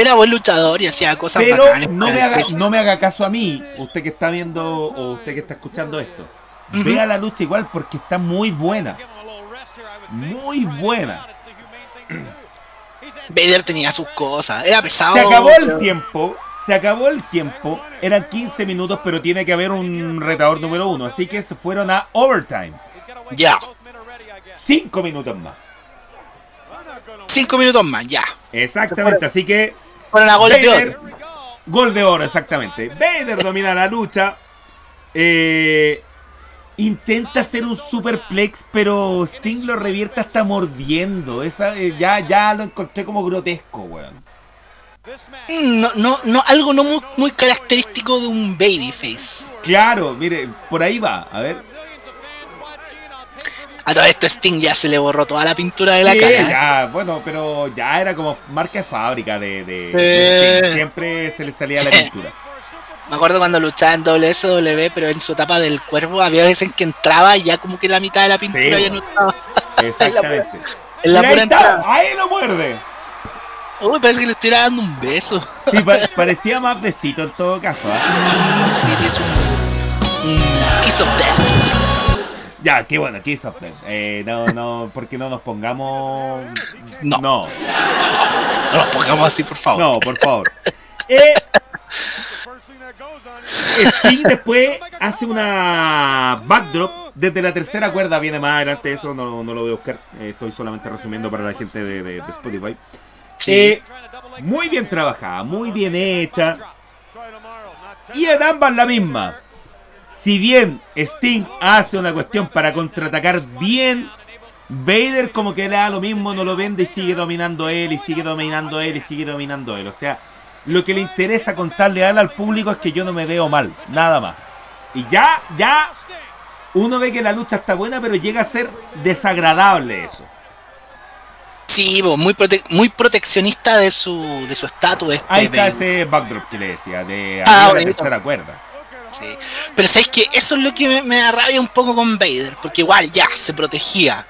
Era buen luchador y hacía cosas Pero bacanas. no me, haga, peso. no me haga caso a mí, usted que está viendo o usted que está escuchando esto. Ujú. Vea la lucha igual porque está muy buena. Muy buena. Vader tenía sus cosas. Era pesado. Se acabó el pero- tiempo. Se acabó el tiempo. Eran 15 minutos, pero tiene que haber un retador número uno. Así que se fueron a overtime. Ya. 5 minutos más. Cinco minutos más, ya. Exactamente. Así que Fueron a gol de oro. gol de oro, exactamente. Vader domina la lucha. Eh, intenta hacer un superplex, pero Sting lo revierte hasta mordiendo. Esa, eh, ya, ya lo encontré como grotesco, weón. Mm, No, no, no, algo no muy, muy característico de un babyface. Claro, mire, por ahí va. A ver. A todo esto Sting ya se le borró toda la pintura de la Sí, cara. ¿eh? ya, bueno, pero ya era como marca de fábrica de, de- Sí. de Sting. Siempre se le salía la Sí. pintura. Me acuerdo cuando luchaba en WSW, pero en su etapa del cuervo había veces en que entraba y ya como que la mitad de la pintura ya no estaba. Exactamente. En la Y ahí pura está, entrada. ahí lo muerde. Uy, parece que le estuviera dando un beso. Sí, pa- parecía más besito en todo caso. ¿ah? Sí, es un, un kiss of death. Ya, qué bueno, of Death. Eh, no, no, porque no nos pongamos. No. No, No nos pongamos así, por favor. no, por favor. Eh, Sting después hace una backdrop desde la tercera cuerda. Viene más adelante, eso no, no lo voy a buscar. Eh, estoy solamente resumiendo para la gente de, de- de Spotify. Sí. Eh, muy bien trabajada, muy bien hecha. Y en ambas la misma. Si bien Sting hace una cuestión para contraatacar bien, Vader como que le da lo mismo, no lo vende y sigue dominando él, y sigue dominando él, y sigue dominando él. O sea, lo que le interesa contarle a él al público es que yo no me veo mal, nada más. Y ya, ya, uno ve que la lucha está buena, pero llega a ser desagradable eso. Sí, muy, prote- muy proteccionista de su de su estatus. Este Ahí está ese backdrop que le decía, de Ah, la tercera cuerda. Sí. Pero sabéis que eso es lo que me, me da rabia un poco con Vader, porque igual ya se protegía.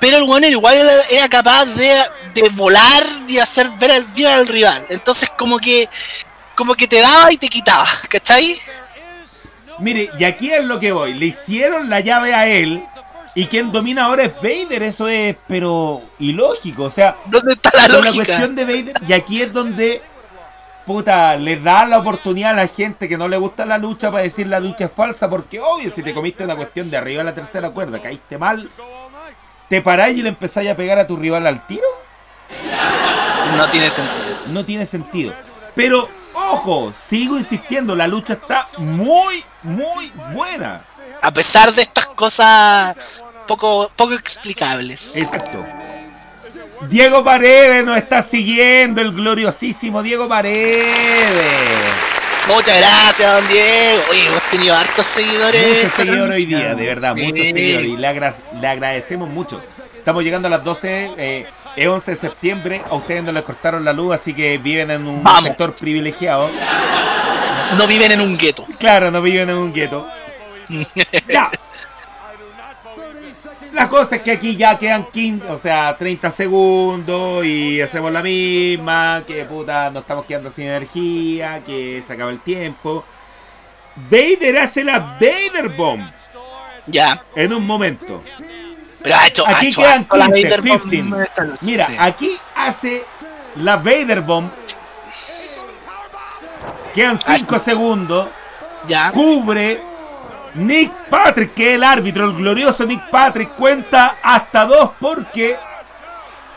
Pero el bueno igual era, era capaz de, de volar y hacer ver al, bien al rival. Entonces como que como que te daba y te quitaba, ¿cachai? Mire, y aquí es lo que voy. Le hicieron la llave a él. Y quien domina ahora es Vader. Eso es, pero ilógico. O sea, ¿Dónde está la con la lógica? cuestión de Vader. Y aquí es donde puta, le da la oportunidad a la gente que no le gusta la lucha para decir la lucha es falsa, porque obvio, si te comiste una cuestión de arriba a la tercera cuerda, caíste mal, te paráis y le empezáis a pegar a tu rival al tiro. No tiene sentido. No tiene sentido. Pero, ojo, sigo insistiendo, la lucha está muy, muy buena. A pesar de estas cosas poco, poco explicables. Exacto. Diego Paredes nos está siguiendo, el gloriosísimo Diego Paredes. Muchas gracias, don Diego. Oye, hemos tenido hartos seguidores. Muchos seguidores hoy día, de verdad, Sí. muchos seguidores. Y le, agra- le agradecemos mucho. Estamos llegando a las 12, eh, es 11 de septiembre. A ustedes no les cortaron la luz, así que viven en un Vamos. sector privilegiado. No viven en un gueto. Claro, no viven en un gueto. Ya. La cosa es que aquí ya quedan 15, o sea, 30 segundos y hacemos la misma, que puta, nos estamos quedando sin energía, que se acaba el tiempo. Vader hace la Vader Bomb Ya. en un momento. Pero ha hecho, ha Aquí hecho quedan harto la 15, Vader Bomb 15. en esta lucha, Mira, sí. aquí hace la Vader Bomb. Quedan Ah, 5 segundos. Ya. cubre Nick Patrick, que es el árbitro, el glorioso Nick Patrick, cuenta hasta dos porque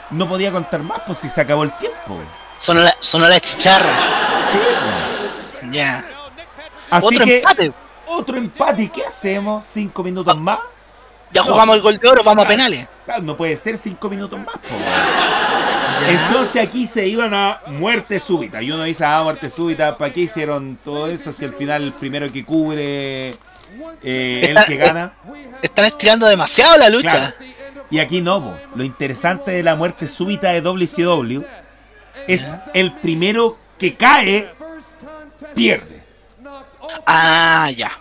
no podía contar más, pues si se acabó el tiempo. Sonó la, sonó la chicharra. Sí, pues. Ya. Así Otro que empate. otro empate. ¿Y ¿Qué hacemos? ¿Cinco minutos más? Ya jugamos el gol de oro, vamos a penales. Claro, no puede ser cinco minutos más. po. Ya. Entonces aquí se iban a muerte súbita. Y uno dice, ah, muerte súbita, ¿para qué hicieron todo eso si al final el primero que cubre eh, el que gana? Están estirando demasiado la lucha. Claro. Y aquí no, po. lo interesante de la muerte súbita de WCW es el primero que cae, pierde. Ah, ya.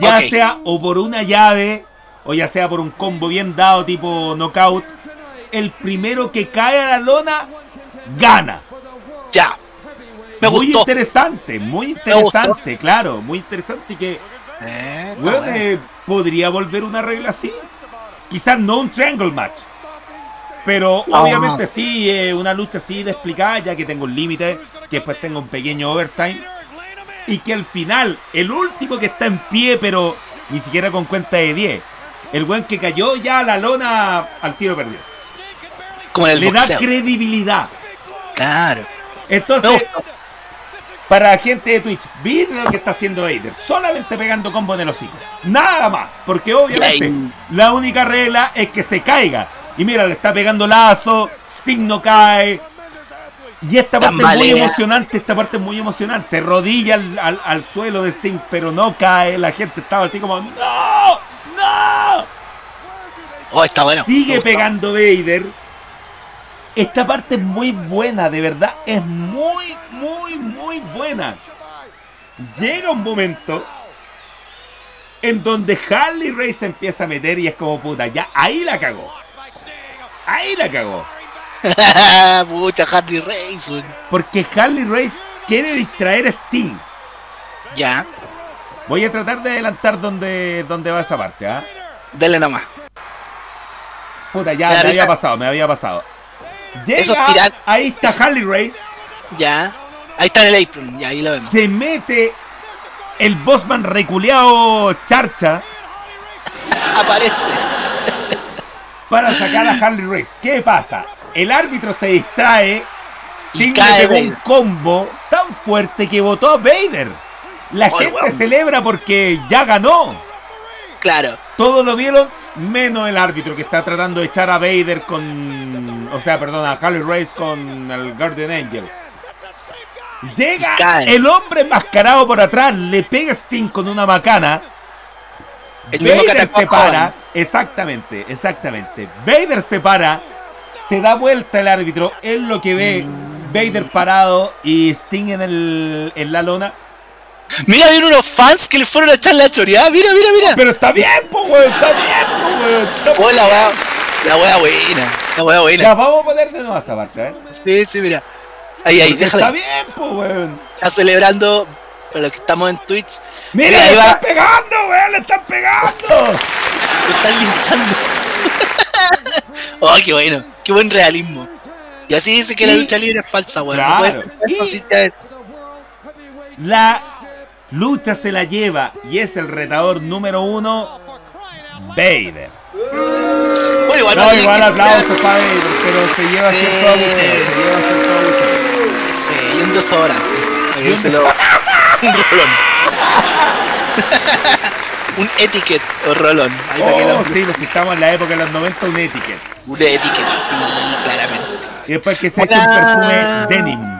Ya sea o por una llave, o ya sea por un combo bien dado tipo knockout, el primero que cae a la lona, gana. Ya. Me muy gustó. interesante, muy interesante, claro, muy interesante que Eh, Bueno, eh, podría volver una regla así. Quizás no un triangle match. Pero No, obviamente no. sí, eh, una lucha así de explicar, ya que tengo un límite, que después tengo un pequeño overtime. Y que al final, el último que está en pie, pero ni siquiera con cuenta de 10. El buen que cayó ya a la lona al tiro perdido. Como en el Le da credibilidad. Claro. Entonces. Para la gente de Twitch, miren lo que está haciendo Vader. Solamente pegando combo en el hocico. Nada más. Porque obviamente Ay. la única regla es que se caiga. Y mira, le está pegando lazo. Sting no cae. Y esta parte es muy Tambalea. emocionante. Esta parte es muy emocionante. Rodilla al, al- al suelo de Sting, pero no cae. La gente estaba así como: ¡No! ¡No! Oh, está bueno. Sigue pegando Vader. Esta parte es muy buena, de verdad. Es muy, muy, muy buena. Llega un momento en donde Harley Race se empieza a meter y es como puta, ya ahí la cagó. Ahí la cagó. Pucha, Harley Race. weón. Porque Harley Race quiere distraer a Sting. Ya. Voy a tratar de adelantar donde, donde va esa parte, ¿ah? Dele nomás. Puta, ya Me había pasado, me había pasado. Esos Llega, tiran- ahí está Harley Race. Ya. Ahí está en el apron. Ya, ahí lo vemos. se mete el Bossman reculeado Charcha Aparece. para sacar a Harley Race. ¿Qué pasa? El árbitro se distrae. Y Sting cae le pegó un combo tan fuerte que votó a Vader. La gente celebra porque ya ganó. Claro. Todos lo vieron, menos el árbitro que está tratando de echar a Vader con. O sea, perdón, a Harley Race con el Guardian Angel. Llega cae. el hombre enmascarado por atrás, le pega a Sting con una macana. El Vader se para, exactamente, exactamente. Vader se para, se da vuelta el árbitro, él lo que ve, Vader parado y Sting en, el, en la lona. Mira, vienen unos fans que le fueron a echar la choreada. Mira, mira, mira. Pero está bien, po, weón, está bien, po, weón. está la wea. La wea buena. La Ya, buena. vamos a poner de nuevo esa parte, ¿eh? Sí, sí, mira. Ahí, ahí, Porque Está déjala. bien, po, weón. Está celebrando. Para los que estamos en Twitch. Mira, Mira, le va. están pegando, weón, le están pegando. Lo están linchando. oh, qué bueno. Qué buen realismo. Y así dice que la lucha libre es falsa, weón. Claro. No puede ser falso Y- La lucha se la lleva y es el retador número uno, Vader. Bueno, igual, No, no igual que- aplausos para Vader, pero se lleva Sí. cierto abucheo, se lleva cierto abucheo. Sí, y un desodorante. Un se lo- un rolón. un etiquette o rolón. Ahí para que Oh, lo- sí, nos estamos en la época de los 90, un etiquette. Un etiquette, sí, claramente. Y después que se ha hecho un perfume denim.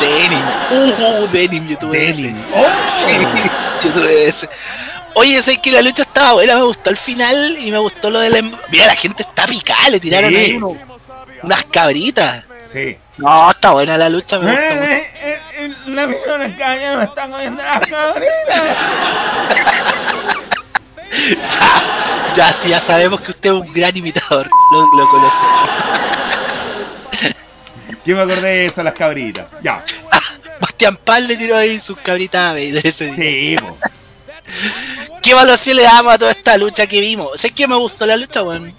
Denim. Uh, uh, denim, yo tuve ese. Denim. ¡Oh! Sí, yo tuve ese. Oye, sé que la lucha estaba buena, me gustó el final y me gustó lo del... em- Mira, la gente está picada, le tiraron Sí. ahí uno- unas cabritas. Sí. No, está buena la lucha, me gustó mucho. Eh, eh, eh, la persona que ya me están comiendo las cabritas. Ya, ya, sí, ya sabemos que usted es un gran imitador. Lo, lo conocemos. Yo me acordé de eso, las cabritas. Ya. Ah, Bastián Paz le tiró ahí sus cabritas a Vader ese día. Sí, po. ¿Qué evaluación le damos a toda esta lucha que vimos? ¿Sabes que me gustó la lucha, weón?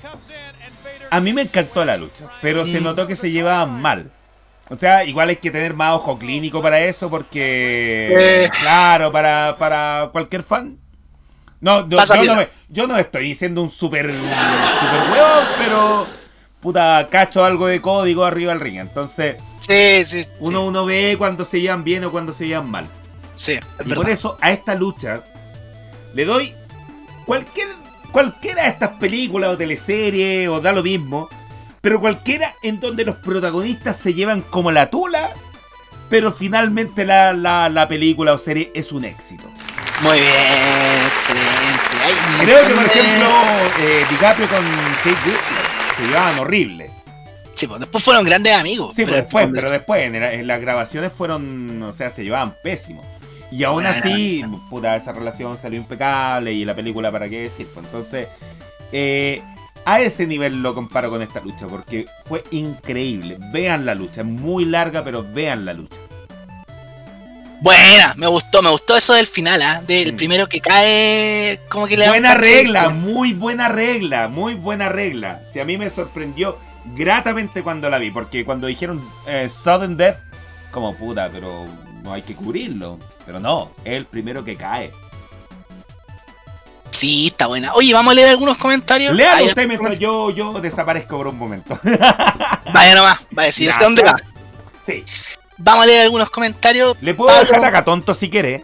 A mí me encantó la lucha, pero se Mm. notó que se llevaban mal. O sea, igual hay que tener más ojo clínico para eso, porque. Eh. Claro, para, para cualquier fan. No, yo, no, piola. me- yo no estoy diciendo un super, super huevo, pero. Puta, cacho algo de código arriba del ring. Entonces, Sí, sí. uno, uno ve cuando se llevan bien o cuando se llevan mal. Sí, es Y verdad. por eso a esta lucha le doy cualquier, cualquiera de estas películas o teleseries o da lo mismo, pero cualquiera en donde los protagonistas se llevan como la tula, pero finalmente la, la- la película o serie es un éxito. Muy bien, excelente. Creo que, por ejemplo, eh, DiCaprio con Kate Winslet se llevaban horrible. Sí, pues después fueron grandes amigos. Sí, pero después, cuando- pero después, en, la- en las grabaciones fueron, o sea, se llevaban pésimos. Y aún Bueno. así, puta, esa relación salió impecable y la película, ¿para qué decir? Pues entonces, eh, a ese nivel lo comparo con esta lucha, porque fue increíble. Vean la lucha, es muy larga, pero vean la lucha. Buena, me gustó, me gustó eso del final, ¿ah? Del primero que cae, como que le Buena regla, muy buena regla, muy buena regla. Si a mí me sorprendió gratamente cuando la vi, porque cuando dijeron eh, Sudden Death, como puta, pero no hay que cubrirlo. Pero no, es el primero que cae. Sí, está buena. Oye, vamos a leer algunos comentarios. Lean usted mientras yo, yo desaparezco por un momento. Vaya nomás, vaya, si sé dónde va. Sí. Vamos a leer algunos comentarios. Le puedo Pablo. dejar acá tonto si quiere.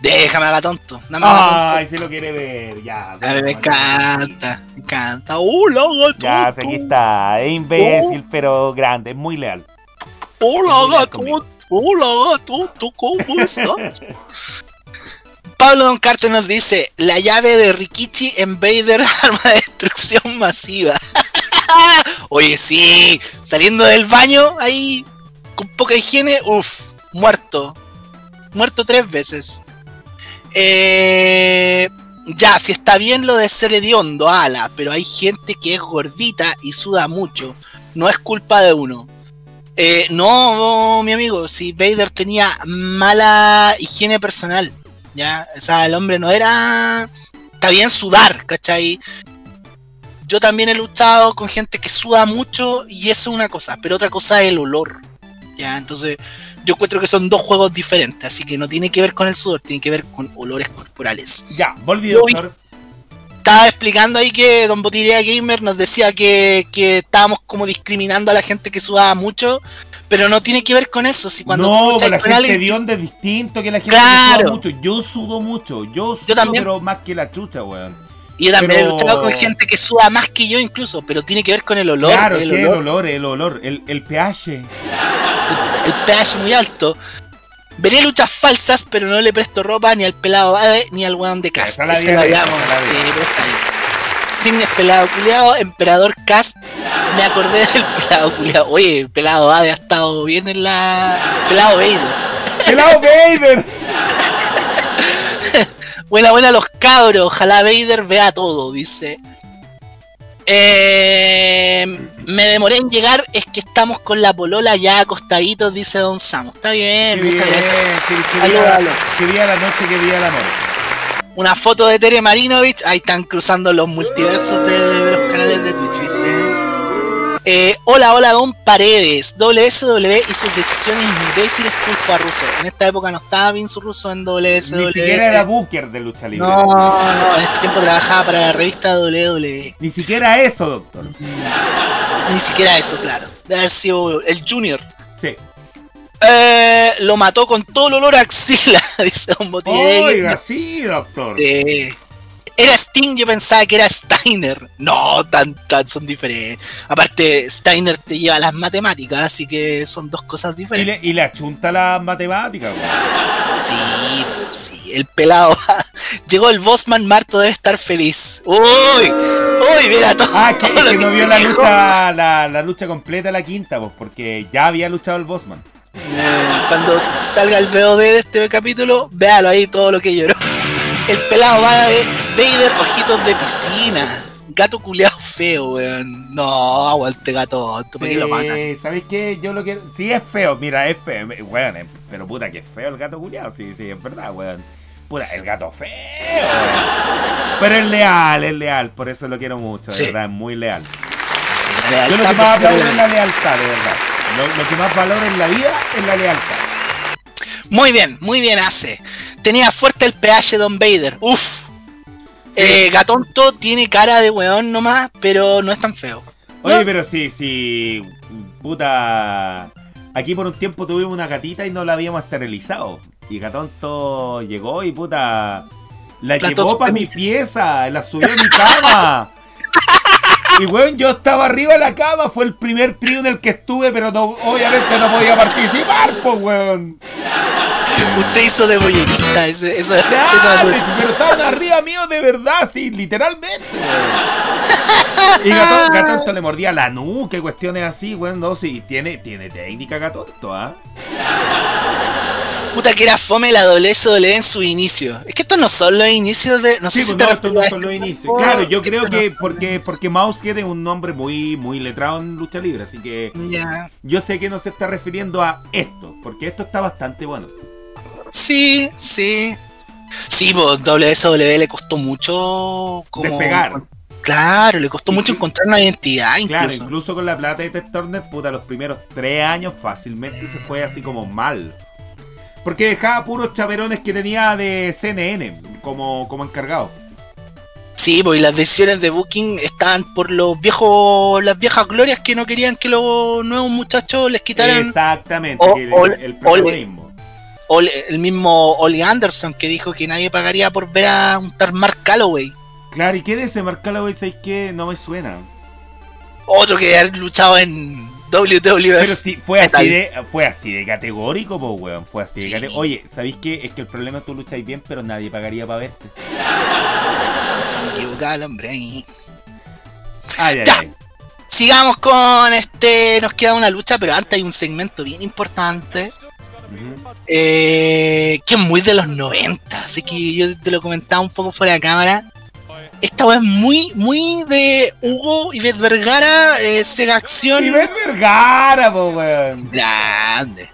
Déjame haga tonto. Nada más. haga Ay, si lo quiere ver, ya. A mí me encanta, me encanta. ¡Hola, gato! Ya, aquí está. Es imbécil, pero grande, es muy leal. Hola, gato. Hola, gato. ¿Tú cómo estás? Pablo Don Carter nos dice: La llave de Rikichi en Vader, arma de destrucción masiva. Oye, sí, saliendo del baño ahí con poca higiene, uff, muerto. Muerto tres veces. Eh, ya, si está bien lo de ser hediondo, ala, pero hay gente que es gordita y suda mucho. No es culpa de uno. Eh, no, no, mi amigo, si Vader tenía mala higiene personal, ya, o sea, el hombre no era. Está bien sudar, ¿cachai? Yo también he luchado con gente que suda mucho y eso es una cosa, pero otra cosa es el olor, ya, entonces yo encuentro que son dos juegos diferentes, así que no tiene que ver con el sudor, tiene que ver con olores corporales. Ya, volví, Yo doctor. Estaba explicando ahí que Don Botillería Gamer nos decía que, que estábamos como discriminando a la gente que sudaba mucho, pero no tiene que ver con eso. Si cuando no, la gente alguien- de onda es distinto que la gente Claro. que suda mucho. Yo sudo mucho, yo sudo, también. pero más que la chucha, weón. Y yo también pero- he luchado con gente que suda más que yo incluso, pero tiene que ver con el olor. claro, el, sí, el olor olor, el olor, el, el pH. el pH muy alto. Veré luchas falsas, pero no le presto ropa ni al pelado Bade ni al weón de Cast. Esa la. Signes pelado culiado, emperador Cast. Me acordé del pelado culiado. Oye, el pelado Bade ha estado bien en la. Pelado Vader. ¡Helado Vader! Buena, buena los cabros. Ojalá Vader vea todo, dice. Eh, me demoré en llegar, es que estamos con la polola ya acostaditos, dice Don Samu. Está bien, Qué bien, muchas gracias. Aló, día, aló. que día la noche, que día el amor. Una foto de Tere Marinovich, ahí están cruzando los multiversos de, de los canales de Twitch. Eh, hola, hola, Don Paredes. WSW y sus decisiones imbéciles culpa a Russo. En esta época no estaba Vince Russo en WSW. Ni siquiera era Booker de lucha libre. No, no, en este tiempo trabajaba para la revista WWE. Ni siquiera eso, doctor. Ni siquiera eso, claro. Debe haber sido el Junior. Sí. Eh, lo mató con todo el olor a axila, dice Don Botella. Oiga, sí, doctor. Eh, era Sting, yo pensaba que era Steiner. No, tan, tan son diferentes. Aparte, Steiner te lleva las matemáticas, así que son dos cosas Y le, diferentes. y le achunta las matemáticas, weón. Sí, sí, el pelado. Llegó el Bossman, Marto debe estar feliz. Uy, uy, mira todo. Ah, que, todo lo que no que vio la lucha, la, la lucha completa, la quinta, pues, porque ya había luchado el Bossman. Eh, Cuando salga el VOD de este capítulo, véalo ahí todo lo que lloró. El pelado va de Vader, ojitos de piscina. Gato culeado feo, weón. No, aguante gato, ¿para qué lo ¿Sabéis qué? Yo lo quiero. Sí, es feo, mira, es feo. me- Weón, pero puta que es feo el gato culiado. Sí, sí, es verdad, weón. Puta, el gato feo, weón. Pero es leal, es leal. Por eso lo quiero mucho, de verdad, es muy leal. Sí, Yo lo que más sobre aplaudo la es la lealtad, de verdad. Lo, lo que más valoro en la vida es la lealtad. Muy bien, muy bien hace. Tenía fuerte el PH Don Vader. Uf. Eh, Gatonto tiene cara de weón nomás, pero no es tan feo. Oye, pero sí, sí, puta. Aquí por un tiempo tuvimos una gatita y no la habíamos esterilizado. Y Gatonto llegó y puta. La llevó para mi pieza, la subió a mi cama. Y weón, yo estaba arriba de la cama, fue el primer trío en el que estuve, pero no, obviamente no podía participar, pues weón. Usted hizo de bollerista, ese, esa, esa- Claro, pero estaban arriba mío de verdad, sí, literalmente. Y Gatonto, Gatonto le mordía la nuca cuestiones así, weón, no, sí, tiene, tiene técnica Gatonto, ¿ah? Puta que era fome la WSW en su inicio. Es que estos no son los inicios de. No Sí, sé si pues te no, estos no son los este inicios. Claro, yo creo que porque, porque Moushead es un nombre muy, muy letrado en lucha libre, así que Ya. yo sé que no se está refiriendo a esto, porque esto está bastante bueno. Sí, sí. Sí, pues WSW le costó mucho. Como, Despegar. Claro, le costó Y mucho sí. encontrar una identidad Claro, incluso. incluso con la plata de Ted Turner, puta, los primeros tres años fácilmente se fue así como mal. Porque dejaba puros chaperones que tenía de CNN como, como encargado. Sí, pues y las decisiones de Booking estaban por los viejos, las viejas glorias que no querían que los nuevos muchachos les quitaran. Exactamente, O- el, el o-. Ole- el mismo Oli Anderson que dijo que nadie pagaría por ver a un tal Mark Calloway. Claro, ¿y qué de ese Mark Calloway? ¿Sabes qué? No me suena. Otro que ha luchado en WWF. Pero sí, fue así de, fue así de categórico, po, weón. Fue así de Sí. categórico. Oye, ¿sabéis qué? Es que el problema es que tú lucháis bien, pero nadie pagaría para verte. Me equivocaba el hombre ahí. Ay, ay, Ya. ay. Sigamos con este. Nos queda una lucha, pero antes hay un segmento bien importante. Eh, que es muy de los 90. Así que yo te lo comentaba un poco fuera de cámara. Esta wea es muy, muy de Hugo y Vergara, eh, Sega Acción. Y ven Vergara, po, weón. Grande.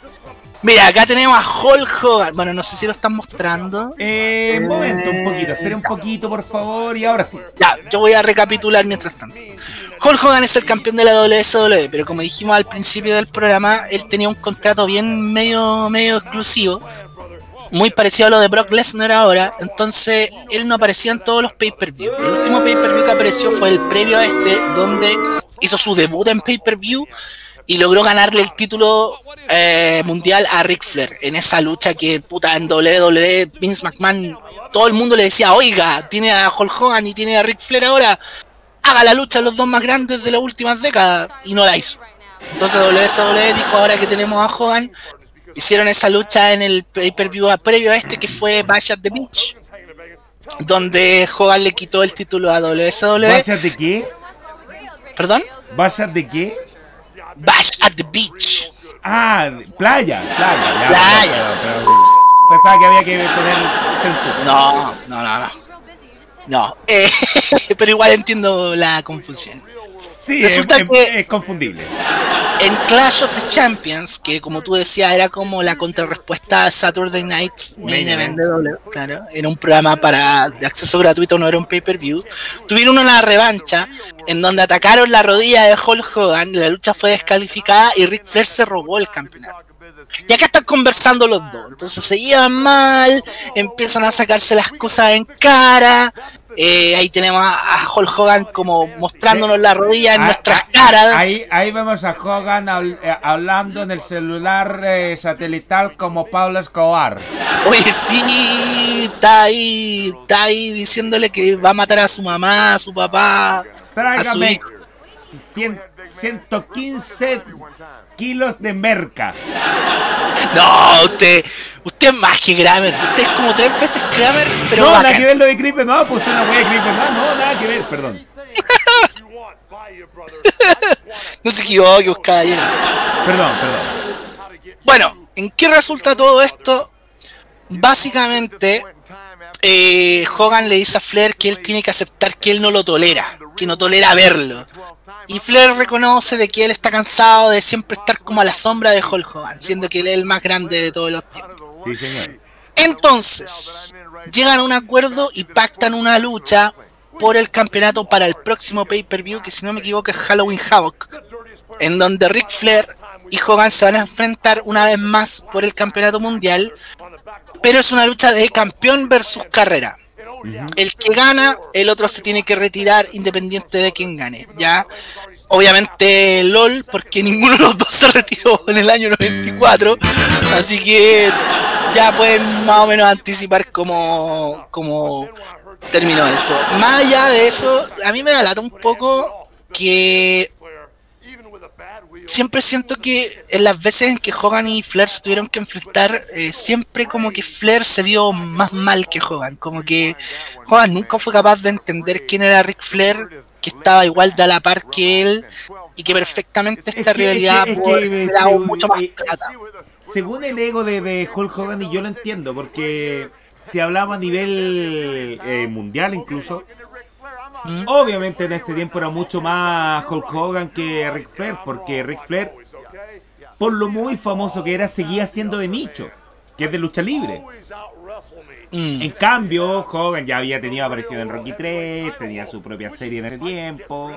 Mira, acá tenemos a Hulk Hogan. Bueno, no sé si lo están mostrando. Eh, un momento, un poquito. Espera un poquito, por favor. Y ahora sí. Ya, yo voy a recapitular mientras tanto. Hulk Hogan es el campeón de la WSW, pero como dijimos al principio del programa, él tenía un contrato bien medio, medio exclusivo, muy parecido a lo de Brock Lesnar ahora, entonces él no aparecía en todos los pay-per-view. El último pay-per-view que apareció fue el previo a este, donde hizo su debut en pay-per-view y logró ganarle el título eh, mundial a Ric Flair en esa lucha que puta en WWE Vince McMahon todo el mundo le decía oiga tiene a Hulk Hogan y tiene a Ric Flair ahora haga la lucha los dos más grandes de las últimas décadas y no la hizo entonces WWE dijo ahora que tenemos a Hogan hicieron esa lucha en el pay-per-view previo a este que fue Bash at the Beach donde Hogan le quitó el título a WWE ¿Vayas de qué? perdón ¿Vayas de qué? Bash at the Beach Ah, de- playa, playa. ya, Playa, Pensaba que había que poner censura. No, no, no, no. No, eh, pero igual entiendo la confusión. Sí, Resulta es, es- que- es confundible. en Clash of the Champions, que como tú decías era como la contrarrespuesta a Saturday Night's Main Event de doble, claro, era un programa para de acceso gratuito, no era un pay-per-view, tuvieron una revancha en donde atacaron la rodilla de Hulk Hogan, la lucha fue descalificada y Ric Flair se robó el campeonato. Y acá están conversando los dos. Entonces se llevan mal, empiezan a sacarse las cosas en cara. Eh, ahí tenemos a, a Hulk Hogan como mostrándonos la rodilla en Ah, nuestras ah, caras. Ahí, ahí vemos a Hogan habl- eh, hablando en el celular eh, satelital como Pablo Escobar. Oye, sí, está ahí, está ahí diciéndole que va a matar a su mamá, a su papá, a su Tráigame hijo. cien- 115 kilos de merca. No, usted, usted es más que Kramer. Usted es como tres veces Kramer, pero no, bacán. nada que ver lo de Creeper, no, pues una wea de Creeper, no, no, nada que ver, perdón. No se equivoque, pues, caballero. Perdón, perdón. Bueno, ¿en qué resulta todo esto? Básicamente, eh, Hogan le dice a Flair que él tiene que aceptar que él no lo tolera, que no tolera verlo. Y Flair reconoce de que él está cansado de siempre estar como a la sombra de Hulk Hogan, siendo que él es el más grande de todos los tiempos. Sí, señor. Entonces, llegan a un acuerdo y pactan una lucha por el campeonato para el próximo pay-per-view, que si no me equivoco es Halloween Havoc, en donde Ric Flair y Hogan se van a enfrentar una vez más por el campeonato mundial, pero es una lucha de campeón versus carrera. El que gana, el otro se tiene que retirar independiente de quién gane. Ya, obviamente LOL, porque ninguno de los dos se retiró en el año 94, así que ya pueden más o menos anticipar cómo, cómo terminó eso. Más allá de eso, a mí me da lata un poco que siempre siento que en las veces en que Hogan y Flair se tuvieron que enfrentar, eh, siempre como que Flair se vio más mal que Hogan. Como que Hogan nunca fue capaz de entender quién era Ric Flair, que estaba igual de a la par que él y que perfectamente esta Es que- rivalidad es que- es que, mucho más eh, plata. Según el ego de, de Hulk Hogan, y yo lo entiendo, porque si hablamos a nivel eh, mundial incluso. Obviamente en este tiempo era mucho más Hulk Hogan que Ric Flair, porque Ric Flair, por lo muy famoso que era, seguía siendo de nicho, que es de lucha libre. Mm. En cambio, Hogan ya había tenido aparición en Rocky 3, tenía su propia serie en ese tiempo,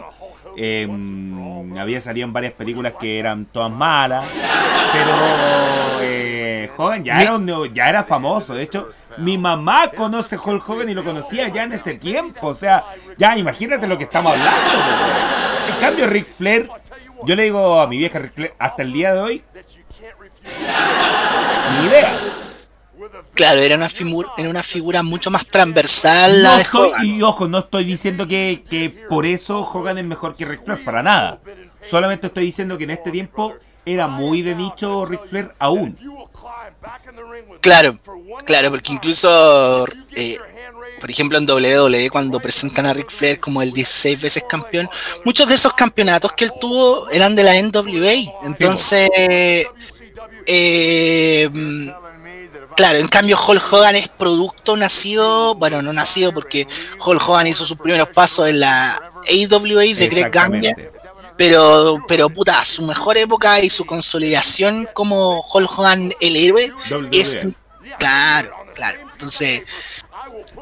em, había salido en varias películas que eran todas malas, pero eh, Hogan ya era, un- ya era famoso, de hecho, mi mamá conoce a Hulk Hogan y lo conocía ya en ese tiempo, o sea, ya imagínate lo que estamos hablando. En cambio, Ric Flair, yo le digo a mi vieja Ric Flair, hasta el día de hoy, ni idea. Claro, era una, figura, era una figura mucho más transversal la No de estoy, Hogan. y ojo, no estoy diciendo que, que por eso Hogan es mejor que Ric Flair, para nada. Solamente estoy diciendo que en este tiempo era muy de nicho Ric Flair aún. Claro, claro, porque incluso, eh, por ejemplo, en WWE, cuando presentan a Ric Flair como el 16 veces campeón, muchos de esos campeonatos que él tuvo eran de la NWA. Entonces, eh, claro, en cambio, Hulk Hogan es producto nacido, bueno, no nacido porque Hulk Hogan hizo sus primeros pasos en la AWA de Greg Gagne. Pero, pero puta, su mejor época y su consolidación como Hulk Hogan el héroe WWE. es claro, claro. Entonces,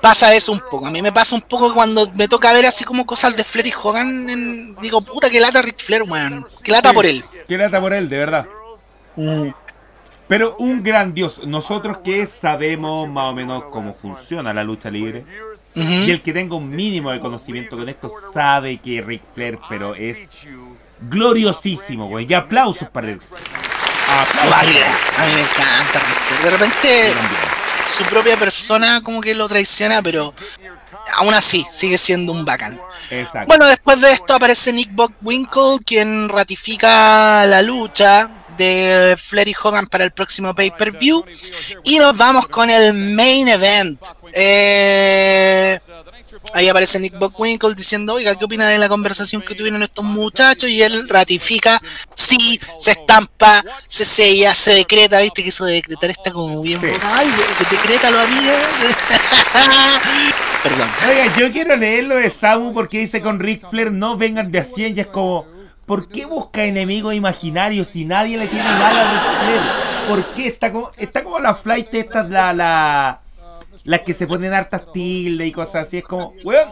pasa eso un poco. A mí me pasa un poco cuando me toca ver así como cosas de Flair y Hogan, en- digo, puta, que lata Ric Flair, weón. Que lata por él. Qué lata por él, de verdad. Pero un gran dios. Nosotros que sabemos más o menos cómo funciona la lucha libre. Y el que tenga un mínimo de conocimiento con esto sabe que Ric Flair, pero es gloriosísimo, güey. Y aplausos para él. Aplausos. A mí me encanta. De repente, su propia persona como que lo traiciona, pero aún así sigue siendo un bacán. Exacto. Bueno, después de esto aparece Nick Bockwinkel, quien ratifica la lucha de Flair y Hogan para el próximo pay-per-view. Y nos vamos con el main event. Eh, ahí aparece Nick Bockwinkel diciendo, oiga, ¿qué opina de la conversación que tuvieron estos muchachos? Y él ratifica, sí, se estampa, se sella, se decreta, viste que eso de decretar está como bien... Sí. Ay, decrétalo, amiga. Perdón. Oiga, yo quiero leer lo de Samu porque dice con Ric Flair no vengan de a 100 y es como, ¿Por qué busca enemigos imaginarios si nadie le tiene mal a Flair? ¿Por qué? Está como, está como la flight esta, la, la, las que se ponen hartas tildes y cosas así. Es como, weón,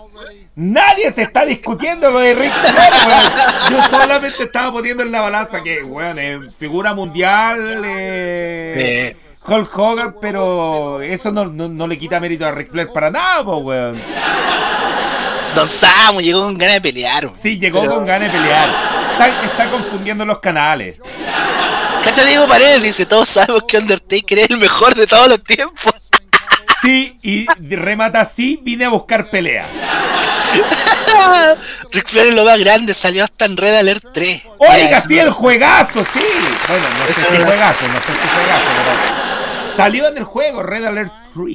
nadie te está discutiendo lo de Ric Flair, weón. Yo solamente estaba poniendo en la balanza que, weón, es figura mundial, eh, Hulk Hogan, pero eso no, no, no le quita mérito a Ric Flair para nada, po, weón. Don Samu llegó con ganas de pelear. Sí, llegó Pero- con ganas de pelear. Está, está confundiendo los canales. Cacha Diego Paredes dice, todos sabemos que Undertaker es el mejor de todos los tiempos. Sí, y remata así, vine a buscar pelea. Ric Flair es lo más grande, salió hasta en Red Alert 3. Oiga, sí, el juegazo, sí. Bueno, no sé si juegazo, no sé si juegazo, pero salió en el juego Red Alert 3.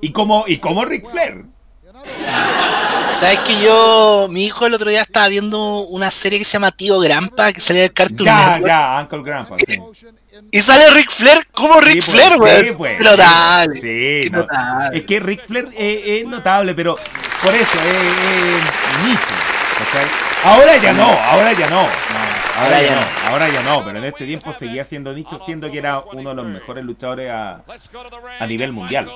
Y como, y como Ric Flair. ¿Sabes que yo, mi hijo el otro día estaba viendo una serie que se llama Tío Grampa, que salía del Cartoon Ya, Network, ya, Uncle Grandpa, sí. y sale Ric Flair como Ric Sí, Flair, pues, weón. sí, pues. Sí, no. notable. Es que Ric Flair eh, es notable, pero por eso es nicho. ¿cachai? Ahora ya no, ahora ya no. No, Ahora ya no. Ahora ya no, pero en este tiempo seguía siendo nicho, siendo que era uno de los mejores luchadores a, a nivel mundial.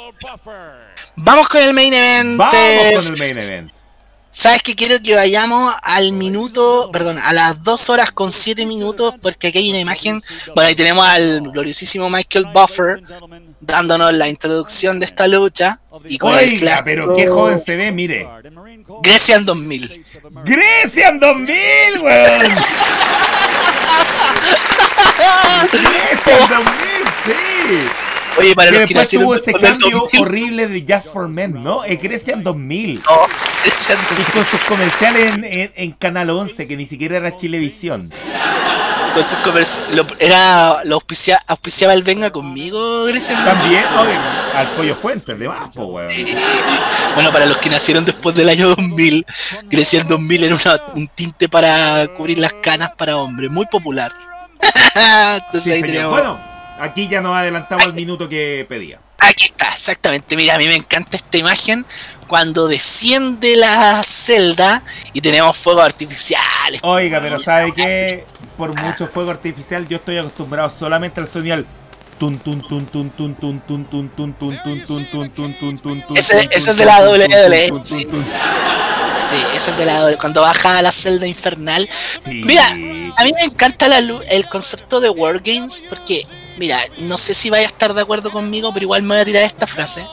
Vamos con el main event. Vamos con el main event. ¿Sabes que quiero que vayamos al minuto, perdón, a las 2 horas con 7 minutos? Porque aquí hay una imagen. Bueno, ahí tenemos al gloriosísimo Michael Buffer dándonos la introducción de esta lucha. Y con el Oiga, clásico pero qué joven se ve, mire. Grecian 2000. Grecian 2000, weón. Grecian 2000, sí. Oye, para Que los que después nacieron tuvo ese cambio 2000, horrible de Just for Men, ¿no? Es Grecian 2000. no, Grecian Y 2000, con sus comerciales en, en- en Canal 11, que ni siquiera era Chilevisión. Con sus comerci- lo, era, lo auspicia- auspiciaba el Venga conmigo, Grecian 2000. También, oye, al Pollo Fuentes, de más, po, weón. Bueno, para los que nacieron después del año 2000, Grecian 2000 era una- un tinte para cubrir las canas para hombres, muy popular. Entonces Sí, ahí señor. tenemos- Bueno, aquí ya nos adelantamos al minuto que pedía. Aquí está, exactamente. Mira, a mí me encanta esta imagen cuando desciende la celda y tenemos fuegos artificiales. Oiga, pero ¿sabe qué? Por mucho fuego artificial, yo estoy acostumbrado solamente al sonido tun tun tun tun tun tun tun tun tun tun tun tun tun tun tun tun tun Ese- es de la WWE, sí. ese es de la cuando baja a la celda infernal. Mira, a mí me encanta el concepto de Wargames porque, mira, no sé si vaya a estar de acuerdo conmigo, pero igual me voy a tirar esta frase.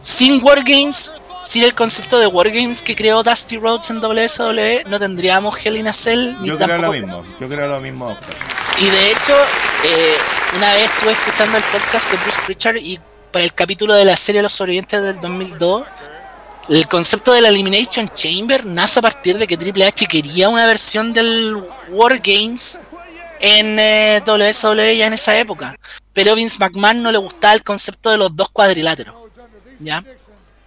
Sin Wargames, sin el concepto de Wargames que creó Dusty Rhodes en WWE, no tendríamos Hell in a Cell ni Yo creo lo mismo, yo creo lo mismo. Y de hecho, eh, una vez estuve escuchando el podcast de Bruce Pritchard y para el capítulo de la serie Los sobrevivientes del 2002, el concepto de la Elimination Chamber nace a partir de que Triple H quería una versión del War Games en eh, WWE ya en esa época. Pero Vince McMahon no le gustaba el concepto de los dos cuadriláteros. ¿Ya?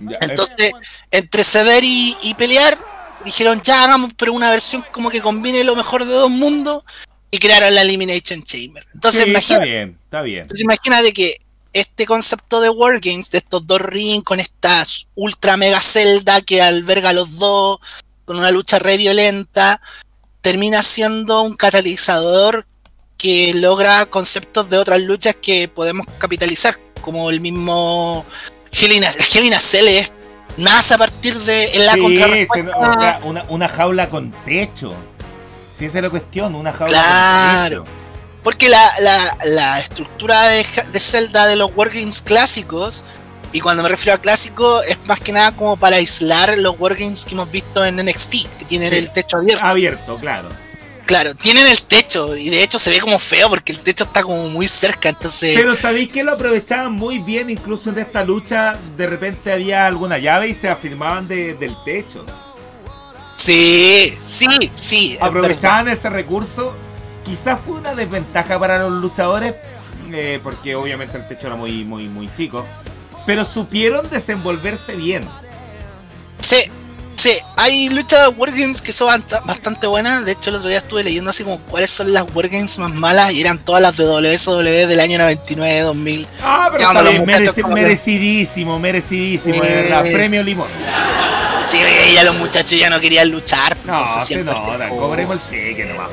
Ya, Entonces, entre ceder y, y pelear, dijeron ya hagamos pero una versión como que combine lo mejor de dos mundos y crearon la Elimination Chamber. eh, Entonces, sí, está imagínate, bien, está bien. entonces imagínate que este concepto de Wargames, de estos dos rings con esta ultra mega celda que alberga a los dos, con una lucha re violenta, termina siendo un catalizador que logra conceptos de otras luchas que podemos capitalizar, como el mismo Helena, Helena Cell es nace a partir de en la Sí, se- contrarrespuesta. o sea, una, una jaula con techo. Si esa es la cuestión, una jaula Claro. con techo. Porque la, la, la estructura de, de Zelda de los Wargames clásicos, y cuando me refiero a clásico, es más que nada como para aislar los Wargames que hemos visto en NXT, que tienen Sí. el techo abierto. Abierto, claro. Claro, tienen el techo, y de hecho se ve como feo porque el techo está como muy cerca, entonces... Pero sabéis que lo aprovechaban muy bien, incluso en esta lucha, de repente había alguna llave y se afirmaban de- del techo. Sí, sí, sí. Aprovechaban ese recurso. Quizás fue una desventaja para los luchadores, eh, porque obviamente el techo era muy, muy, muy chico. Pero supieron desenvolverse bien. Sí, sí, hay luchas de Wargames que son bast- bastante buenas. De hecho, el otro día estuve leyendo así como cuáles son las Wargames más malas y eran todas las de WSW del año 99, 2000. Ah, pero está bien, que- merecidísimo, merecidísimo, de Sí. verdad. Premio Limón. Sí, ya los muchachos ya no querían luchar. No, entonces se siempre nota, este- cobremos el cheque nomás.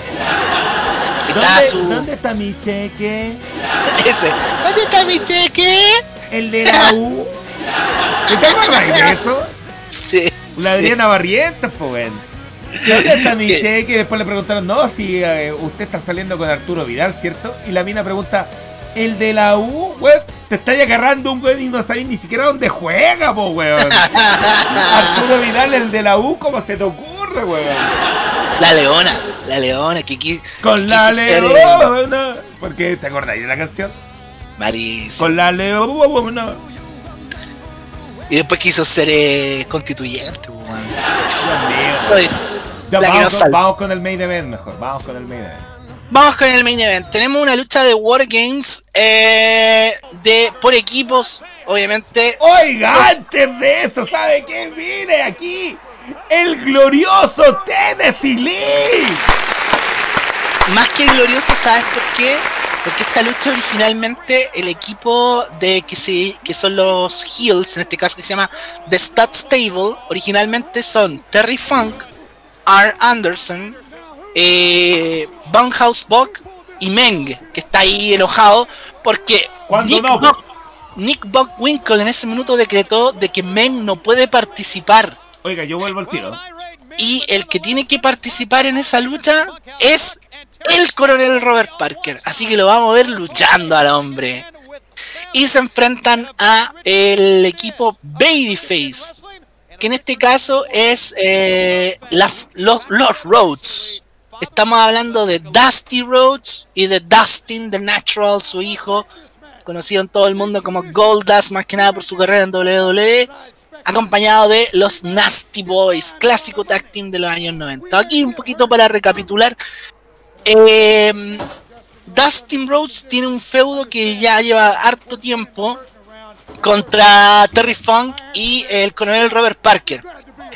¿Dónde, su- ¿Dónde está mi cheque? Ese. ¿Dónde está mi cheque? El de la U. ¿Te acuerdas de eso? Sí. La sí. Adriana Barrientos, pues, weón. ¿Dónde está mi cheque? Y después le preguntaron, no, si eh, usted está saliendo con Arturo Vidal, ¿cierto? Y la mina pregunta, ¿el de la U? Weón, te estáis agarrando un weón y no sabéis ni siquiera dónde juega, po, weón. Arturo Vidal, el de la U, ¿cómo se te ocurre, weón? La leona. La leona que Con que la ser, eh, leona. ¿Por qué te acordáis de la canción? Malísimo. Con la leona. Y después quiso ser eh, constituyente, weón. Dios mío. Ya, vamos, con, vamos con el main event mejor. Vamos con el main event. Vamos con el main event. Tenemos una lucha de Wargames eh, de, por equipos, obviamente. Oiga, antes de eso, ¿sabe qué? Mire aquí. El glorioso Tennessee Lee. Más que glorioso, ¿sabes por qué? Porque esta lucha originalmente el equipo de que se que son los Heels, en este caso que se llama The Stud Stable, originalmente son Terry Funk, R. Anderson, eh, Bunhouse Buck y Meng, que está ahí enojado porque ¿Cuándo Nick, no? Buck, Nick Buckwinkle en ese minuto decretó de que Meng no puede participar Oiga, yo vuelvo al tiro. y el que tiene que participar en esa lucha es el coronel Robert Parker. Así que lo vamos a ver luchando al hombre. Y se enfrentan a el equipo Babyface, que en este caso es eh, la- los, los Rhodes. Estamos hablando de Dusty Rhodes y de Dustin The Natural, su hijo, conocido en todo el mundo como Goldust, más que nada por su carrera en WWE, acompañado de los Nasty Boys, clásico tag team de los años 90. Aquí un poquito para recapitular. Eh, Dustin Rhodes tiene un feudo que ya lleva harto tiempo contra Terry Funk y el coronel Robert Parker.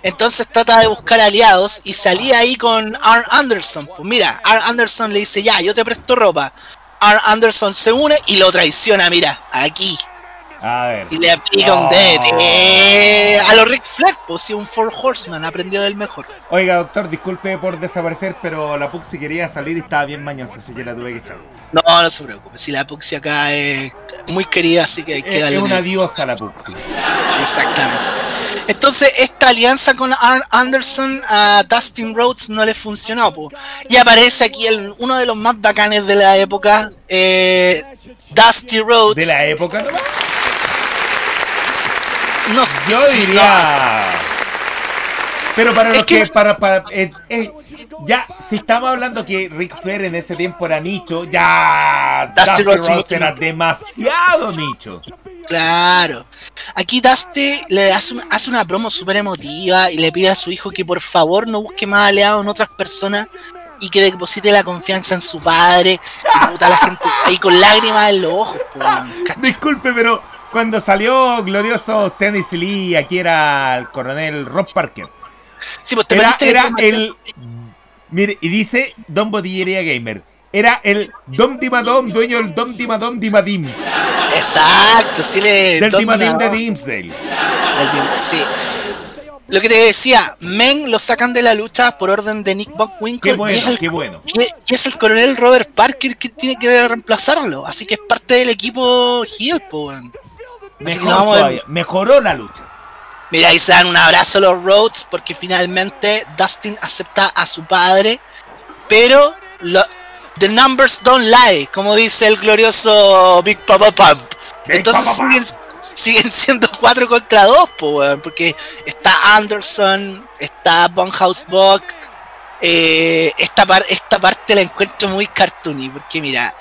Entonces trata de buscar aliados y salía ahí con R. Anderson. Pues mira, R. Anderson le dice, ya, yo te presto ropa. R. Anderson se une y lo traiciona, mira, aquí. A ver. Y le aplica un Oh. DT. A los Rick Flair, pues sí, un Four Horseman, aprendió del mejor. Oiga, doctor, disculpe por desaparecer, pero la Puxi quería salir y estaba bien mañosa, así que la tuve que echar. No, no se preocupe, si la Puxi acá es muy querida, así que hay que Es, darle es una un- diosa la Puxi. Exactamente. Entonces, esta alianza con R. Anderson a Dustin Rhodes no le funcionó. po. Y aparece aquí el, uno de los más bacanes de la época, eh, Dusty Rhodes. De la época. No sé Yo si- diría. Pero para Es los que- que, para, para, eh, eh, ya, si estamos hablando que Rick Flair en ese tiempo era nicho, ya Dusty Rhodes era demasiado nicho. Claro. Aquí Dusty le hace, un- hace una promo súper emotiva y le pide a su hijo que por favor no busque más aliados en otras personas y que deposite la confianza en su padre. Y puta, la gente ahí con lágrimas en los ojos. Cacha. Disculpe, pero cuando salió glorioso Tennessee Lee, aquí era el coronel Rob Parker. Sí, pues te Era, era el. Mire, y dice Don Botillería Gamer. Era el Dom Dimadom, dueño del Dom Dimadom Dimadim. Exacto, sí le. Del Dimadim de. Dimsdale. Sí. Lo que te decía, Men lo sacan de la lucha por orden de Nick Buckwinkle Qué y, bueno, es el, qué bueno. y es- y el coronel Robert Parker que tiene que reemplazarlo. Así que es parte del equipo Hill, po. Mejor todavía, Mejoró la lucha. Mira, ahí se dan un abrazo a los Rhodes porque finalmente Dustin acepta a su padre, pero lo- the numbers don't lie, como dice el glorioso Big Papa Pump. Big Entonces Papa siguen, siguen siendo 4 contra 2, porque está Anderson, está Bonhouse Buck. eh, esta, par- esta parte la encuentro muy cartoony, porque mira,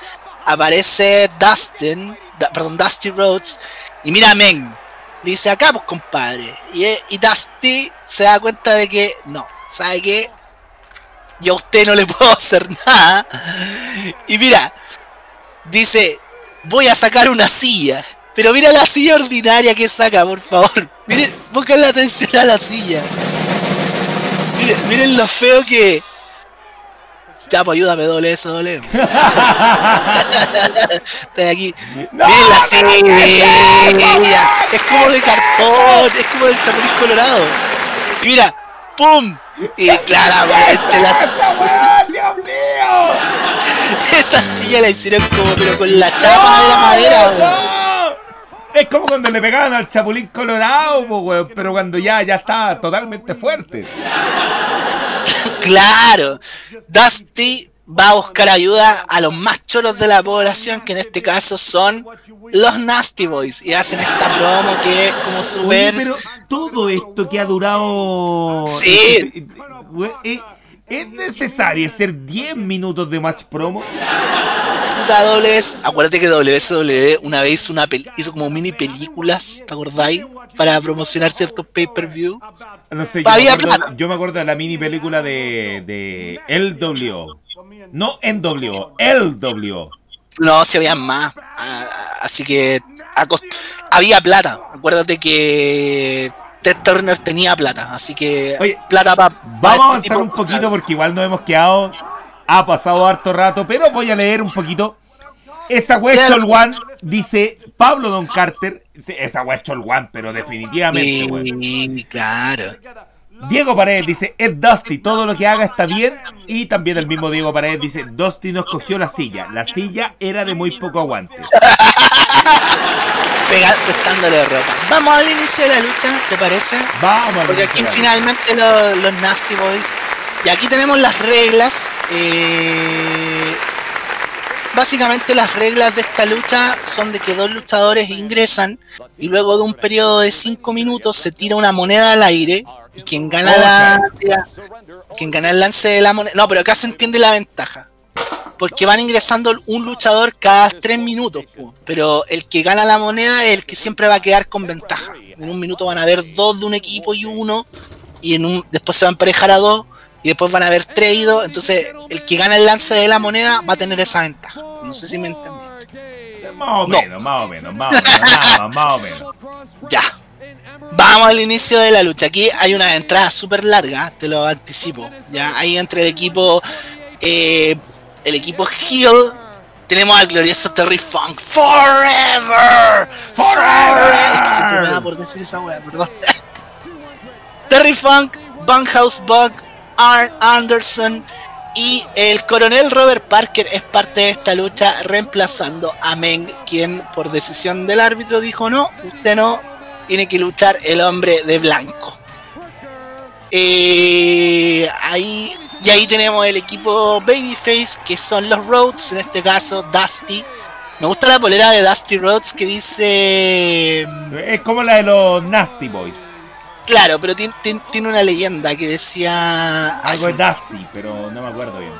aparece Dustin, da- perdón, Dusty Rhodes, y mira Men, le dice acá, pues compadre. Y, y Dusty se da cuenta de que no, ¿sabe qué? Yo a usted no le puedo hacer nada. Y mira, dice, voy a sacar una silla. Pero mira la silla ordinaria que saca, por favor. Miren, pongan la atención a la silla. Miren, miren lo feo que. Pues ayúdame, doble eso, doble. Estoy aquí. ¡No! La qué es como de cartón, es como del chapulín colorado. Y mira, ¡pum! Y claramente la... ¡Esa weá, Dios mío! esa silla la hicieron como pero con la chapa de la madera. ¡No! Es como cuando le pegaban al chapulín colorado, po, weón, pero cuando ya, ya está totalmente fuerte. Claro, Dusty va a buscar ayuda a los más choros de la población, que en este caso son los Nasty Boys, y hacen esta promo que es como súper... pero todo esto que ha durado. Sí. eh, eh, eh, ¿Es necesario hacer 10 minutos de match promo? Puta WS, acuérdate que WSW una vez hizo, una pel- hizo como mini películas, ¿te acordáis? Para promocionar ciertos pay-per-view. No sé, yo me, Había acuerdo, plata. yo me acuerdo de la mini película de, de LWO. No NWO, LWO. No, si había más. Ah, así que había plata. Acuérdate que Ted Turner tenía plata. Así que Oye, plata para. Vamos a avanzar un poquito porque igual nos hemos quedado. Ha pasado harto rato, pero voy a leer un poquito. Esa. Chol One, dice Pablo Don Carter. Esa Chol One, pero definitivamente. Sí, claro. Diego Paredes dice, es Dusty, todo lo que haga está bien. Y también el mismo Diego Paredes dice, Dusty nos cogió la silla. La silla era de muy poco aguante. Prestándole ropa. Vamos al inicio de la lucha, ¿te parece? Vamos. Porque aquí finalmente lo- los Nasty Boys. Y aquí tenemos las reglas. eh, básicamente las reglas de esta lucha son de que dos luchadores ingresan y luego de un periodo de 5 minutos se tira una moneda al aire y quien gana la quien gana el lance de la moneda. No, pero acá se entiende la ventaja. Porque van ingresando un luchador cada 3 minutos, pero el que gana la moneda es el que siempre va a quedar con ventaja. En un minuto van a haber dos de un equipo y uno, y en un después se va a emparejar a dos, y después van a haber tres. Entonces, el que gana el lance de la moneda va a tener esa ventaja. No sé si me entendiste. Más o No. menos, más o menos, más o menos, más o menos. Ya. Vamos al inicio de la lucha. Aquí hay una entrada súper larga, te lo anticipo. Ya, ahí entre el equipo, eh, el equipo Hill, tenemos al glorioso Terry Funk. Forever, forever. Siempre me da por decir esa wea, perdón. Terry Funk, Bunkhouse Bug, Arn Anderson y el coronel Robert Parker es parte de esta lucha reemplazando a Meng, quien por decisión del árbitro dijo no, usted no, tiene que luchar el hombre de blanco. Eh, ahí, y ahí tenemos el equipo Babyface, que son los Rhodes, en este caso Dusty. Me gusta la polera de Dusty Rhodes que dice... Es como la de los Nasty Boys. Claro, pero tiene, una leyenda que decía... Algo es Dusty, pero no me acuerdo bien.